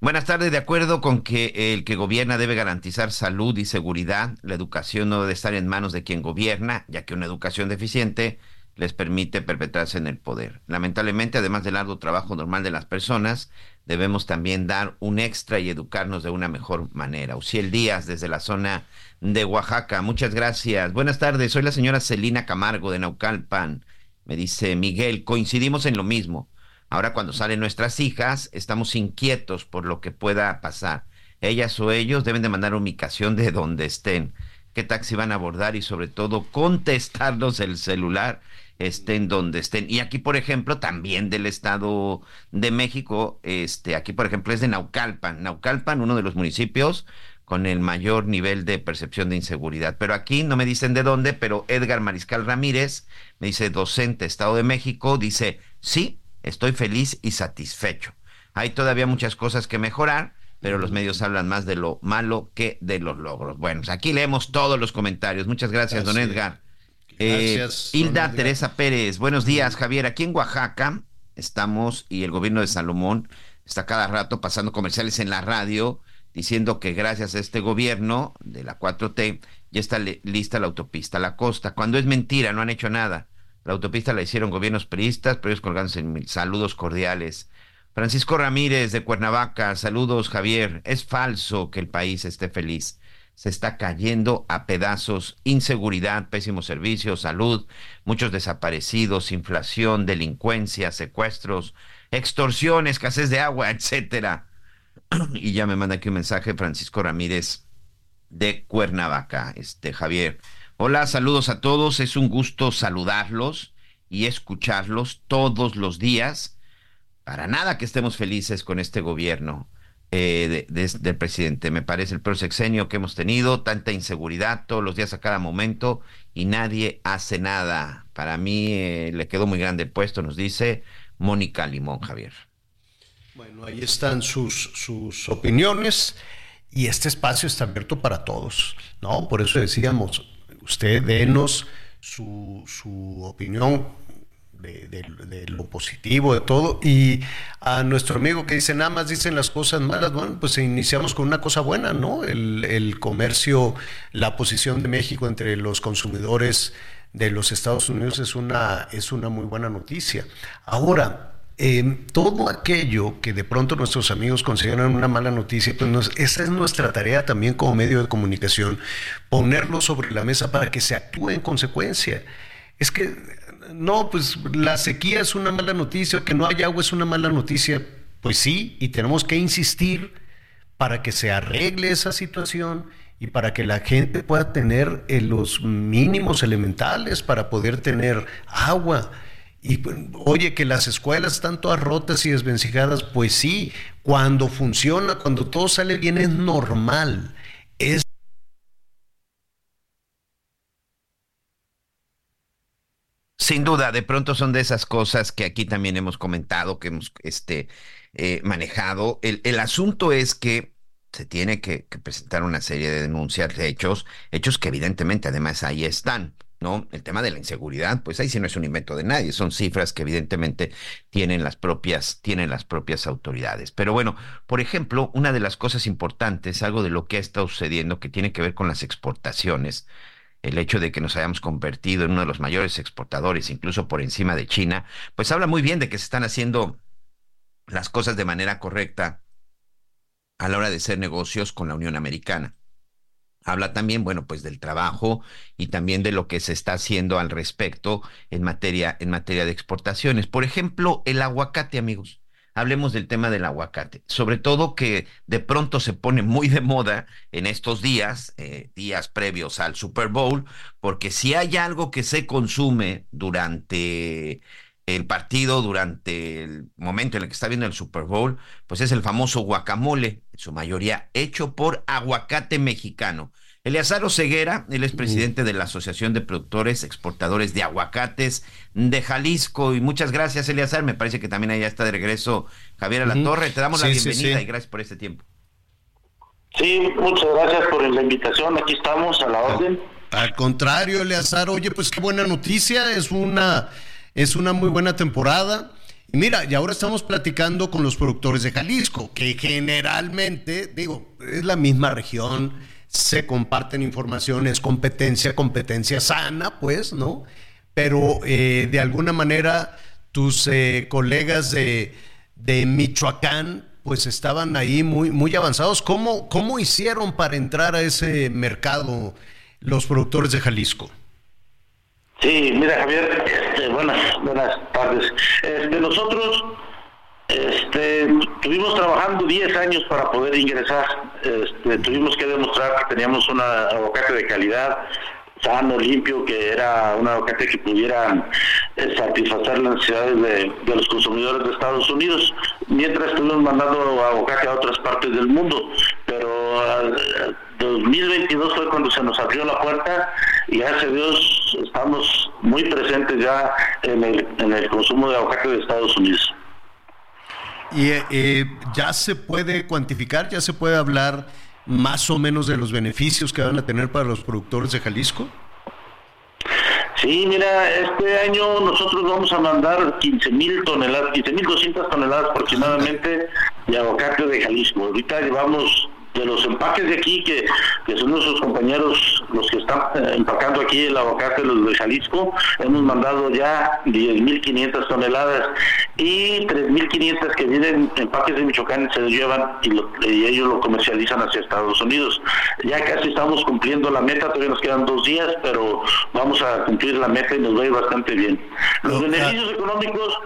Buenas tardes, de acuerdo con que el que gobierna debe garantizar salud y seguridad, la educación no debe estar en manos de quien gobierna, ya que una educación deficiente les permite perpetrarse en el poder. Lamentablemente, además del largo trabajo normal de las personas, debemos también dar un extra y educarnos de una mejor manera. Uciel Díaz, desde la zona de Oaxaca, muchas gracias. Buenas tardes, soy la señora Celina Camargo de Naucalpan. Me dice Miguel, coincidimos en lo mismo. Ahora cuando salen nuestras hijas, estamos inquietos por lo que pueda pasar. Ellas o ellos deben de mandar ubicación de donde estén qué taxi van a abordar y sobre todo contestarnos el celular estén donde estén. Y aquí, por ejemplo, también del Estado de México, este, aquí, por ejemplo, es de Naucalpan. Naucalpan, uno de los municipios con el mayor nivel de percepción de inseguridad. Pero aquí no me dicen de dónde, pero Edgar Mariscal Ramírez me dice, docente Estado de México, dice, sí, estoy feliz y satisfecho. Hay todavía muchas cosas que mejorar, pero los medios hablan más de lo malo que de los logros. Bueno, pues aquí leemos todos los comentarios. Muchas gracias, don Edgar. Gracias. Eh, Hilda Teresa Pérez, buenos días, Javier. Aquí en Oaxaca estamos y el gobierno de Salomón está cada rato pasando comerciales en la radio diciendo que gracias a este gobierno de la 4T ya está lista la autopista la costa. Cuando es mentira, no han hecho nada. La autopista la hicieron gobiernos peristas, pero ellos colgándose en mil. Saludos cordiales. Francisco Ramírez de Cuernavaca, saludos Javier. Es falso que el país esté feliz. Se está cayendo a pedazos, inseguridad, pésimos servicios, salud, muchos desaparecidos, inflación, delincuencia, secuestros, extorsión, escasez de agua, etcétera. Y ya me manda aquí un mensaje Francisco Ramírez de Cuernavaca, este Javier. Hola, saludos a todos, es un gusto saludarlos y escucharlos todos los días para nada que estemos felices con este gobierno eh, del presidente. Me parece el peor sexenio que hemos tenido, tanta inseguridad todos los días a cada momento y nadie hace nada. Para mí eh, le quedó muy grande el puesto, nos dice Mónica Limón, Javier. Bueno, ahí están sus, sus opiniones y este espacio está abierto para todos, ¿no? Por eso decíamos, usted denos su, su opinión de, lo positivo, de todo. Y a nuestro amigo que dice, nada más dicen las cosas malas, bueno, pues iniciamos con una cosa buena, ¿no? El, comercio, la posición de México entre los consumidores de los Estados Unidos es una, es una muy buena noticia. Ahora, em, todo aquello que de pronto nuestros amigos consideran una mala noticia, pues esa es nuestra tarea también como medio de comunicación, ponerlo sobre la mesa para que se actúe en consecuencia. Es que no, pues la sequía es una mala noticia, que no haya agua es una mala noticia. Pues sí, y tenemos que insistir para que se arregle esa situación y para que la gente pueda tener eh, los mínimos elementales para poder tener agua. Y pues, oye, que las escuelas están todas rotas y desvencijadas, pues sí, cuando funciona, cuando todo sale bien es normal. Es Sin duda, de pronto son de esas cosas que aquí también hemos comentado, que hemos este, eh, manejado. El, el, asunto es que se tiene que, presentar una serie de denuncias de hechos, hechos que evidentemente además ahí están. ¿no? El tema de la inseguridad, pues ahí sí no es un invento de nadie, son cifras que evidentemente tienen las propias, tienen las propias autoridades. Pero bueno, por ejemplo, una de las cosas importantes, algo de lo que ha estado sucediendo que tiene que ver con las exportaciones, el hecho de que nos hayamos convertido en uno de los mayores exportadores, incluso por encima de China, pues habla muy bien de que se están haciendo las cosas de manera correcta a la hora de hacer negocios con la Unión Americana. Habla también, bueno, pues del trabajo y también de lo que se está haciendo al respecto en materia, en materia de exportaciones. Por ejemplo, el aguacate, amigos. Hablemos del tema del aguacate. Sobre todo que de pronto se pone muy de moda en estos días, eh, días previos al Super Bowl, porque si hay algo que se consume durante el partido durante el momento en el que está viendo el Super Bowl, pues es el famoso guacamole, en su mayoría hecho por aguacate mexicano. Eleazar Ceguera, él es presidente de la Asociación de Productores Exportadores de Aguacates de Jalisco. Y muchas gracias, Eleazar. Me parece que también allá está de regreso Javier La Torre. Te damos la bienvenida y gracias por este tiempo. Sí, muchas gracias por la invitación. Aquí estamos a la orden. Al contrario, Eleazar, oye, pues qué buena noticia. Es una es una muy buena temporada. Y mira, y ahora estamos platicando con los productores de Jalisco, que generalmente, digo, es la misma región, se comparten informaciones, competencia, competencia sana, pues, ¿no? Pero eh, de alguna manera tus eh, colegas de, de, Michoacán, pues estaban ahí muy, muy avanzados. ¿Cómo, ¿Cómo hicieron para entrar a ese mercado los productores de Jalisco? Sí, mira Javier, este, buenas, buenas tardes. Este, nosotros este, estuvimos trabajando 10 años para poder ingresar. Este, tuvimos que demostrar que teníamos un aguacate de calidad, sano, limpio, que era un aguacate que pudiera eh, satisfacer las necesidades de, los consumidores de Estados Unidos, mientras estuvimos mandando aguacate a otras partes del mundo. Pero 2022 fue cuando se nos abrió la puerta y gracias a Dios estamos muy presentes ya en el, en el consumo de aguacate de Estados Unidos. ¿Y eh, ya se puede cuantificar, ya se puede hablar más o menos de los beneficios que van a tener para los productores de Jalisco? Sí, mira, este año nosotros vamos a mandar 15 mil toneladas, 15 mil 200 toneladas aproximadamente de aguacate de Jalisco. Ahorita llevamos de los empaques de aquí, que, son nuestros compañeros los que están eh, empacando aquí el aguacate, los de Jalisco, hemos mandado ya 10.500 toneladas y 3.500 que vienen empaques de Michoacán se los llevan y, ellos lo comercializan hacia Estados Unidos. Ya casi estamos cumpliendo la meta, todavía nos quedan dos días, pero vamos a cumplir la meta y nos va a ir bastante bien. Los beneficios económicos,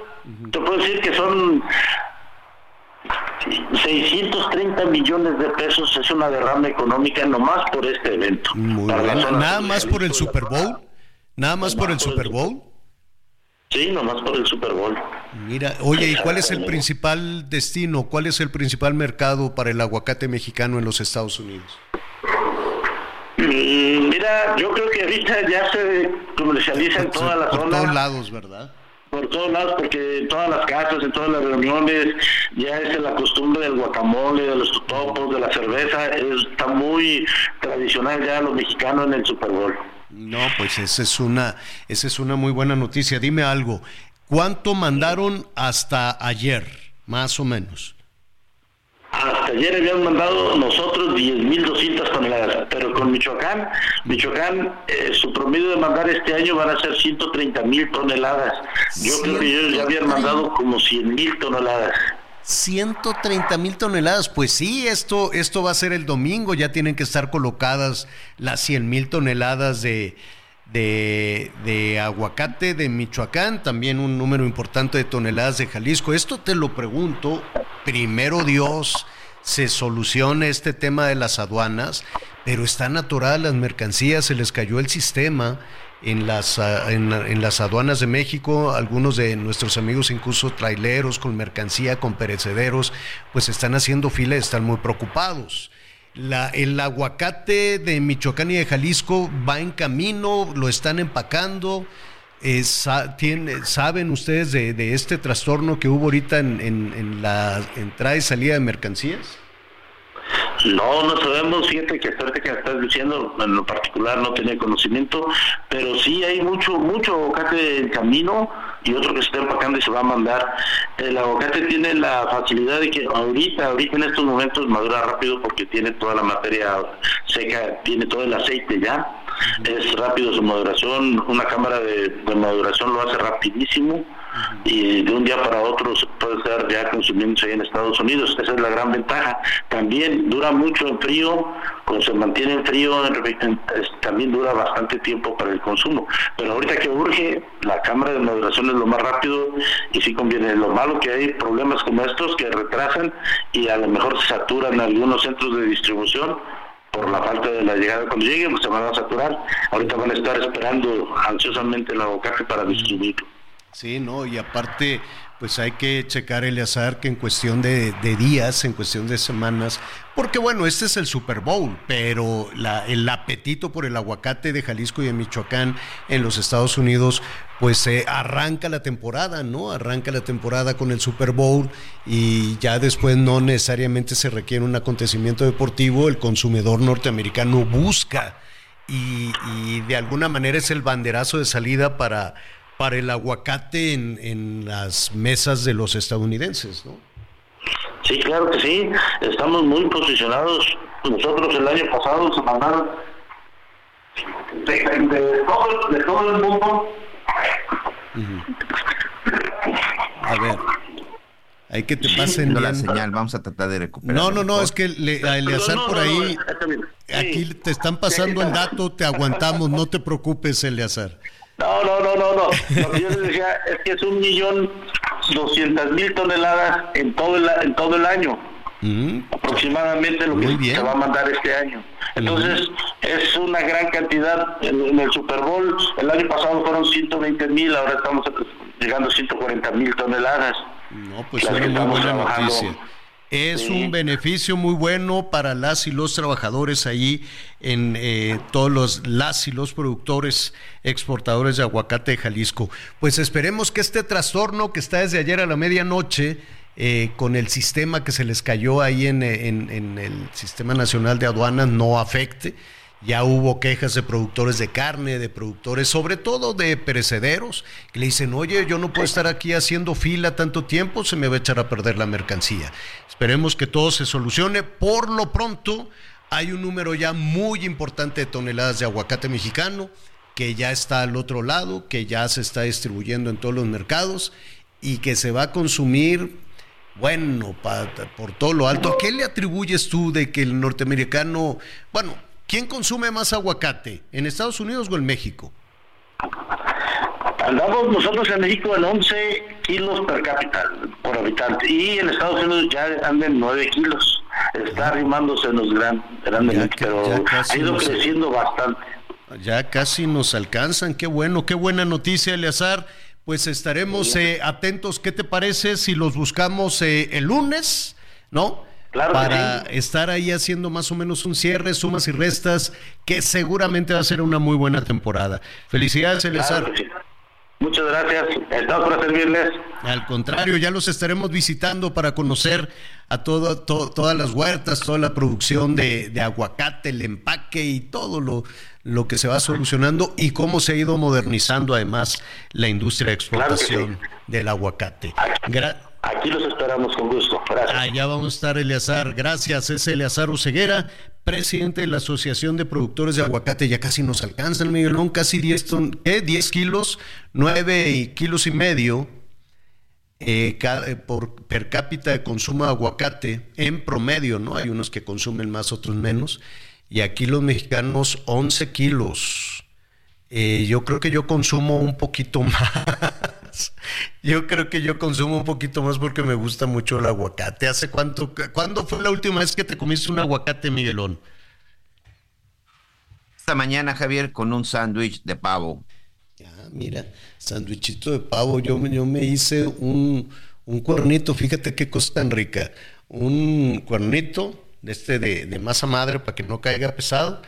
te puedo decir que son 630 millones de pesos es una derrama económica nomás por este evento. Nada más por el Super Bowl. Nada más por el Super Bowl. Sí, nomás por el Super Bowl. Mira, oye, ¿y cuál es el principal destino? ¿Cuál es el principal mercado para el aguacate mexicano en los Estados Unidos? Mm, mira, yo creo que ahorita ya se comercializa en toda la zona. Por todos lados, ¿verdad? Por todos lados, porque en todas las casas, en todas las reuniones, ya es la costumbre del guacamole, de los totopos, de la cerveza, está muy tradicional ya los mexicanos en el Super Bowl. No, pues esa es una, esa es una muy buena noticia. Dime algo, ¿cuánto mandaron hasta ayer, más o menos? Hasta ayer habían mandado nosotros 10.200 toneladas, pero con Michoacán, Michoacán, eh, su promedio de mandar este año van a ser 130.000 toneladas. Yo creo que ellos ya habían mandado como 100.000 toneladas. 130 mil toneladas, pues sí, esto, esto va a ser el domingo, ya tienen que estar colocadas las 100 mil toneladas de, de, de, aguacate de Michoacán, también un número importante de toneladas de Jalisco. Esto te lo pregunto, primero Dios, se solucione este tema de las aduanas, pero están atoradas las mercancías, se les cayó el sistema en las, ah, en, las aduanas de México, algunos de nuestros amigos, incluso traileros con mercancía, con perecederos, pues están haciendo fila están muy preocupados. La, el aguacate de Michoacán y de Jalisco va en camino, lo están empacando. Eh, ¿Saben ustedes de, este trastorno que hubo ahorita en, la entrada y salida de mercancías? No, no sabemos, fíjate que que estás diciendo, en lo particular no tenía conocimiento, pero sí hay mucho, mucho aguacate en camino y otro que se está empacando y se va a mandar. El aguacate tiene la facilidad de que ahorita, ahorita en estos momentos madura rápido porque tiene toda la materia seca, tiene todo el aceite ya. Es rápido su maduración, una cámara de, de maduración lo hace rapidísimo y de un día para otro se puede estar ya consumiéndose en Estados Unidos. Esa es la gran ventaja. También dura mucho en frío, cuando se mantiene en frío también dura bastante tiempo para el consumo. Pero ahorita que urge, la cámara de maduración es lo más rápido y sí conviene. Lo malo que hay problemas como estos que retrasan y a lo mejor se saturan algunos centros de distribución por la falta de la llegada. Cuando lleguen, pues se van a saturar. Ahorita van a estar esperando ansiosamente el aguacate para distribuirlo. Sí, no, y aparte, pues hay que checar el azar que en cuestión de, días, en cuestión de semanas, porque bueno, este es el Super Bowl, pero el apetito por el aguacate de Jalisco y de Michoacán en los Estados Unidos, pues se arranca la temporada, ¿no? Arranca la temporada con el Super Bowl y ya después no necesariamente se requiere un acontecimiento deportivo, el consumidor norteamericano busca y de alguna manera es el banderazo de salida para para el aguacate en, en las mesas de los estadounidenses, ¿no? Sí, claro que sí. Estamos muy posicionados. Nosotros el año pasado se mandaron de, todo, de todo, el mundo. A ver. Hay que te pasen la señal, vamos a tratar de recuperar. No, no, no, es que le, a Eleazar por ahí, aquí te están pasando el dato, te aguantamos, no te preocupes, Eleazar. No, no, no, no, no. Lo que yo les decía es que es un millón doscientas mil toneladas en todo el, en todo el año. Mm. Aproximadamente lo que se va a mandar este año. Entonces, es una gran cantidad. En, el Super Bowl, el año pasado fueron 120 mil, ahora estamos llegando a 140 mil toneladas. No, pues es una muy buena noticia. Es un beneficio muy bueno para las y los trabajadores ahí en eh, todos los las y los productores exportadores de aguacate de Jalisco. Pues esperemos que este trastorno que está desde ayer a la medianoche eh, con el sistema que se les cayó ahí en, en el Sistema Nacional de Aduanas no afecte ya hubo quejas de productores de carne, de productores, sobre todo de perecederos, que le dicen, oye, yo no puedo estar aquí haciendo fila tanto tiempo, se me va a echar a perder la mercancía. Esperemos que todo se solucione. Por lo pronto, hay un número ya muy importante de toneladas de aguacate mexicano que ya está al otro lado, que ya se está distribuyendo en todos los mercados y que se va a consumir, bueno, por todo lo alto. ¿A qué le atribuyes tú de que el norteamericano, bueno, ¿Quién consume más aguacate? ¿En Estados Unidos o en México? Andamos nosotros en México en 11 kilos per cápita, por habitante, y en Estados Unidos ya andan 9 kilos. Está arrimándose los gran, grandes, pero ha ido creciendo bastante. Ya casi nos alcanzan, qué bueno, qué buena noticia, Eleazar. Pues estaremos eh, atentos, ¿qué te parece si los buscamos eh, el lunes? ¿No? Para estar ahí haciendo más o menos un cierre, sumas y restas, que seguramente va a ser una muy buena temporada. Felicidades, Eleazar. Muchas gracias. Estamos para servirles. Al contrario, ya los estaremos visitando para conocer a todo, todas las huertas, toda la producción de, aguacate, el empaque y todo lo, lo que se va solucionando y cómo se ha ido modernizando además la industria de exportación del aguacate. Aquí los esperamos con gusto. Gracias. Allá vamos a estar, Eleazar. Gracias. Es Eleazar Uceguera, presidente de la Asociación de Productores de Aguacate. Ya casi nos alcanzan, Miguelón, casi 10, ton 10 kilos, 9 kilos y medio eh, eh, por per cápita de consumo de aguacate en promedio, ¿no? Hay unos que consumen más, otros menos. Y aquí los mexicanos, 11 kilos. Eh, yo creo que yo consumo un poquito más. Yo creo que yo consumo un poquito más porque me gusta mucho el aguacate. ¿Hace cuánto? ¿Cuándo fue la última vez que te comiste un aguacate, Miguelón? Esta mañana, Javier, con un sándwich de pavo. Ya, mira, sándwichito de pavo. Yo, yo me hice un, un cuernito, fíjate qué cosa tan rica. Un cuernito de este de, de masa madre para que no caiga pesado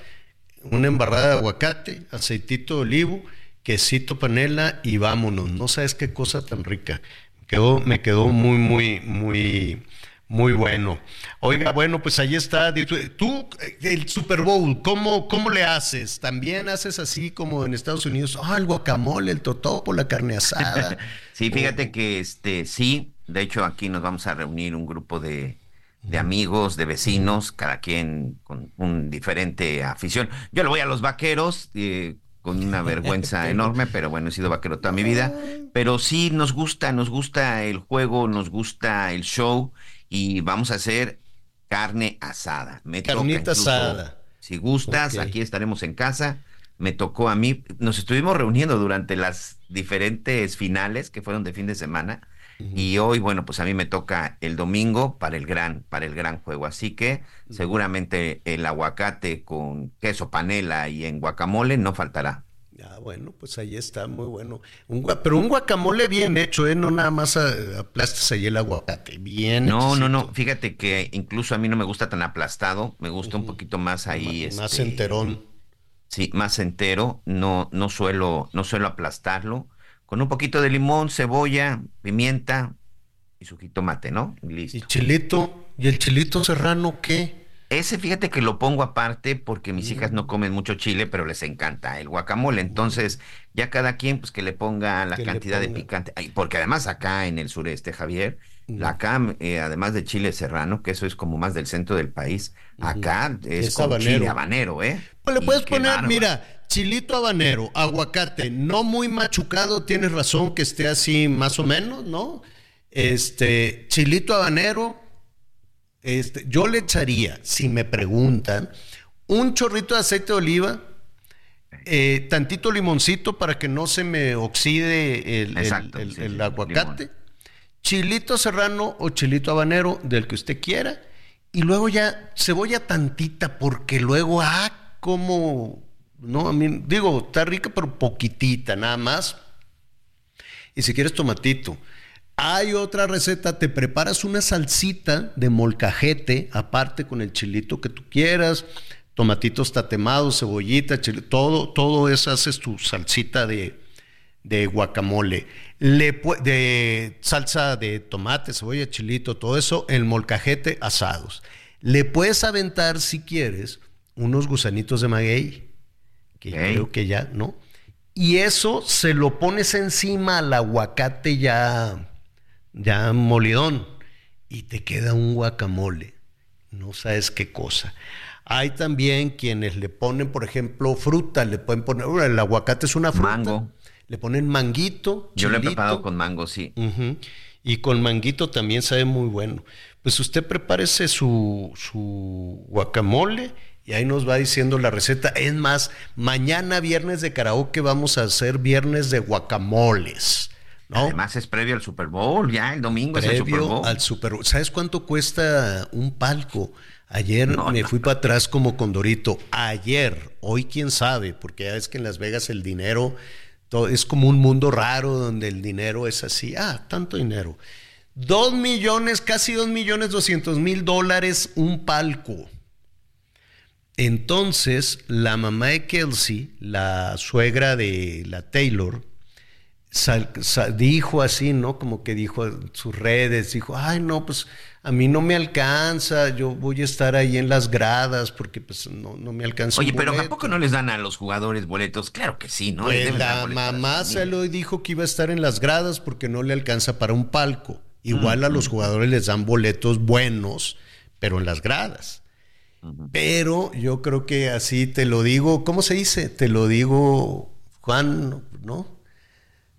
una embarrada de aguacate, aceitito de olivo, quesito panela y vámonos. No sabes qué cosa tan rica. Me quedó, me quedó muy, muy, muy, muy bueno. Oiga, bueno, pues ahí está. Tú, el Super Bowl, ¿cómo, cómo le haces? ¿También haces así como en Estados Unidos? Ah, el guacamole, el totopo, la carne asada. sí, fíjate que este, sí, de hecho aquí nos vamos a reunir un grupo de de amigos, de vecinos, cada quien con un diferente afición. Yo le voy a los vaqueros, eh, con una vergüenza enorme, pero bueno, he sido vaquero toda mi vida. Pero sí nos gusta, nos gusta el juego, nos gusta el show y vamos a hacer carne asada. Me Carnita asada. Si gustas, aquí estaremos en casa. Me tocó a mí, nos estuvimos reuniendo durante las diferentes finales que fueron de fin de semana. Y hoy, bueno, pues a mí me toca el domingo para el gran, para el gran juego. Así que seguramente el aguacate con queso panela y en guacamole no faltará. Ah, bueno, pues ahí está, muy bueno. Un pero un guacamole bien hecho, ¿eh? No nada más aplastas ahí el aguacate, bien No, no, no, fíjate que incluso a mí no me gusta tan aplastado, me gusta un poquito más ahí. Más, este, enterón. Sí, más entero, no, no suelo, no suelo aplastarlo. Con un poquito de limón, cebolla, pimienta y su jitomate, ¿no? Listo. ¿Y chilito? ¿Y el chilito serrano qué? Ese fíjate que lo pongo aparte porque mis hijas no comen mucho chile, pero les encanta el guacamole. Entonces, ya cada quien pues que le ponga la cantidad de picante. Porque además acá en el sureste, Javier, la acá, eh, además de chile serrano, que eso es como más del centro del país, acá es, con chile habanero, ¿eh? Le puedes poner, mira, chilito habanero, aguacate, no muy machucado, tienes razón que esté así más o menos, ¿no? Este, chilito habanero, este, yo le echaría, si me preguntan, un chorrito de aceite de oliva, eh, tantito limoncito para que no se me oxide el, aguacate, chilito serrano o chilito habanero, del que usted quiera, y luego ya cebolla tantita, porque luego, ah, como, no, a mí, digo, está rica, pero poquitita, nada más. Y si quieres tomatito. Hay otra receta, te preparas una salsita de molcajete, aparte con el chilito que tú quieras, tomatitos tatemados, cebollita, chile, todo, todo eso haces tu salsita de, guacamole, Le, de salsa de tomate, cebolla, chilito, todo eso, el molcajete asados. Le puedes aventar, si quieres, unos gusanitos de maguey, que creo que ya, ¿no? Y eso se lo pones encima al aguacate ya ya molidón, y te queda un guacamole. No sabes qué cosa. Hay también quienes le ponen, por ejemplo, fruta, le pueden poner, el aguacate es una fruta. Mango. Le ponen manguito. Yo lo he preparado con mango, sí. Y con manguito también sabe muy bueno. Pues usted prepárese su, su guacamole y ahí nos va diciendo la receta. Es más, mañana viernes de karaoke vamos a hacer viernes de guacamoles. Además es previo al Super Bowl, ya el domingo es el Super Bowl. al Super Bowl. ¿Sabes cuánto cuesta un palco? Ayer me fui para atrás como Condorito. Ayer, hoy quién sabe, porque ya ves que en Las Vegas el dinero todo, es como un mundo raro donde el dinero es así. Ah, tanto dinero. Dos millones, casi dos millones doscientos mil dólares un palco. Entonces, la mamá de Kelsey, la suegra de la Taylor, dijo así, ¿no? Como que dijo en sus redes, dijo, ay, no, pues a mí no me alcanza, yo voy a estar ahí en las gradas porque pues no, no me alcanza. Oye, pero tampoco no les dan a los jugadores boletos? Claro que sí, ¿no? Pues la mamá se lo dijo que iba a estar en las gradas porque no le alcanza para un palco. Igual a los jugadores les dan boletos buenos, pero en las gradas. Pero yo creo que así te lo digo, ¿cómo se dice? Te lo digo, Juan, ¿no?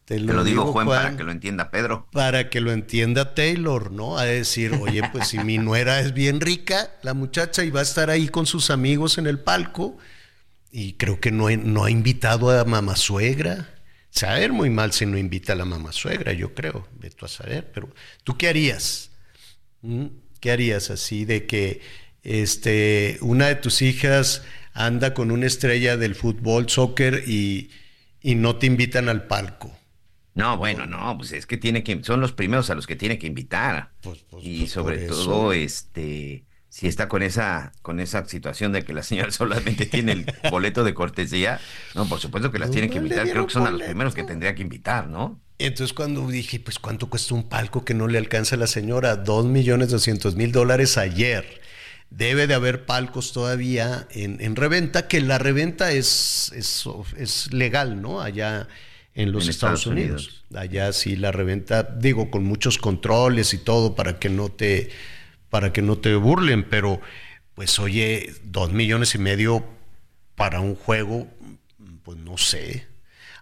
Te lo, digo, Juan, para que lo entienda Pedro. Para que lo entienda Taylor, ¿no? A decir, oye, pues si mi nuera es bien rica, la muchacha, y va a estar ahí con sus amigos en el palco, y creo que no, no ha invitado a mamá suegra. Saber muy mal si no invita a la mamá suegra, yo creo, tú a saber, pero ¿tú qué harías? ¿Mm? ¿Qué harías así de que este, una de tus hijas anda con una estrella del fútbol, soccer y, y no te invitan al palco? No, bueno, no, pues es que tiene que, son los primeros a los que tiene que invitar. Pues, pues, y pues, sobre todo, este, si está con esa, con esa situación de que la señora solamente tiene el boleto de cortesía, no, por supuesto que las tiene que invitar, creo que son a los primeros que tendría que invitar, ¿no? Entonces cuando dije, pues cuánto cuesta un palco que no le alcanza a la señora, dos millones doscientos mil dólares ayer. Debe de haber palcos todavía en, en reventa, que la reventa es, es, es legal, ¿no? Allá en los Estados, Unidos. Allá sí la reventa, digo, con muchos controles y todo para que no te para que no te burlen, pero pues oye, dos millones y medio para un juego, pues no sé.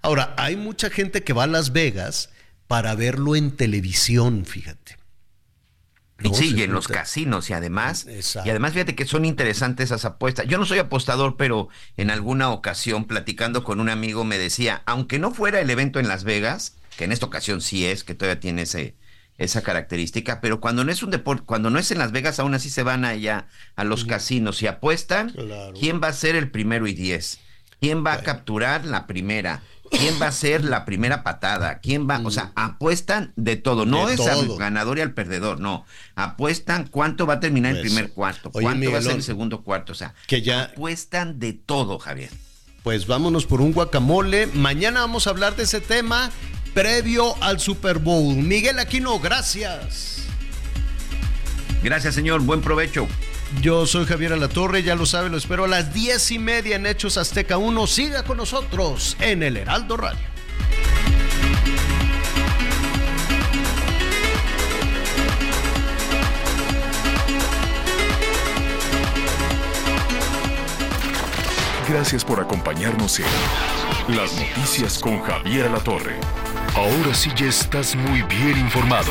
Ahora, hay mucha gente que va a Las Vegas para verlo en televisión, fíjate. Y sí, y en los casinos y además, y además fíjate que son interesantes esas apuestas. Yo no soy apostador, pero en alguna ocasión platicando con un amigo me decía, aunque no fuera el evento en Las Vegas, que en esta ocasión sí es, que todavía tiene ese, esa característica, pero cuando no es un deporte, cuando no es en Las Vegas, aún así se van allá a los casinos y apuestan, ¿quién va a ser el primero y diez? ¿Quién va a capturar la primera? ¿Quién va a ser la primera patada? ¿Quién va? O sea, apuestan de todo. No es al ganador y al perdedor, no. Apuestan cuánto va a terminar el pues, primer cuarto, cuánto va a ser el segundo cuarto. O sea, que ya... apuestan de todo, Javier. Pues vámonos por un guacamole. Mañana vamos a hablar de ese tema previo al Super Bowl. Miguel Aquino, gracias. Gracias, señor. Buen provecho. Yo soy Javier Alatorre, ya lo sabe, lo espero a las diez y media en Hechos Azteca 1. Siga con nosotros en el Heraldo Radio. Gracias por acompañarnos en Las Noticias con Javier Alatorre. Ahora sí ya estás muy bien informado.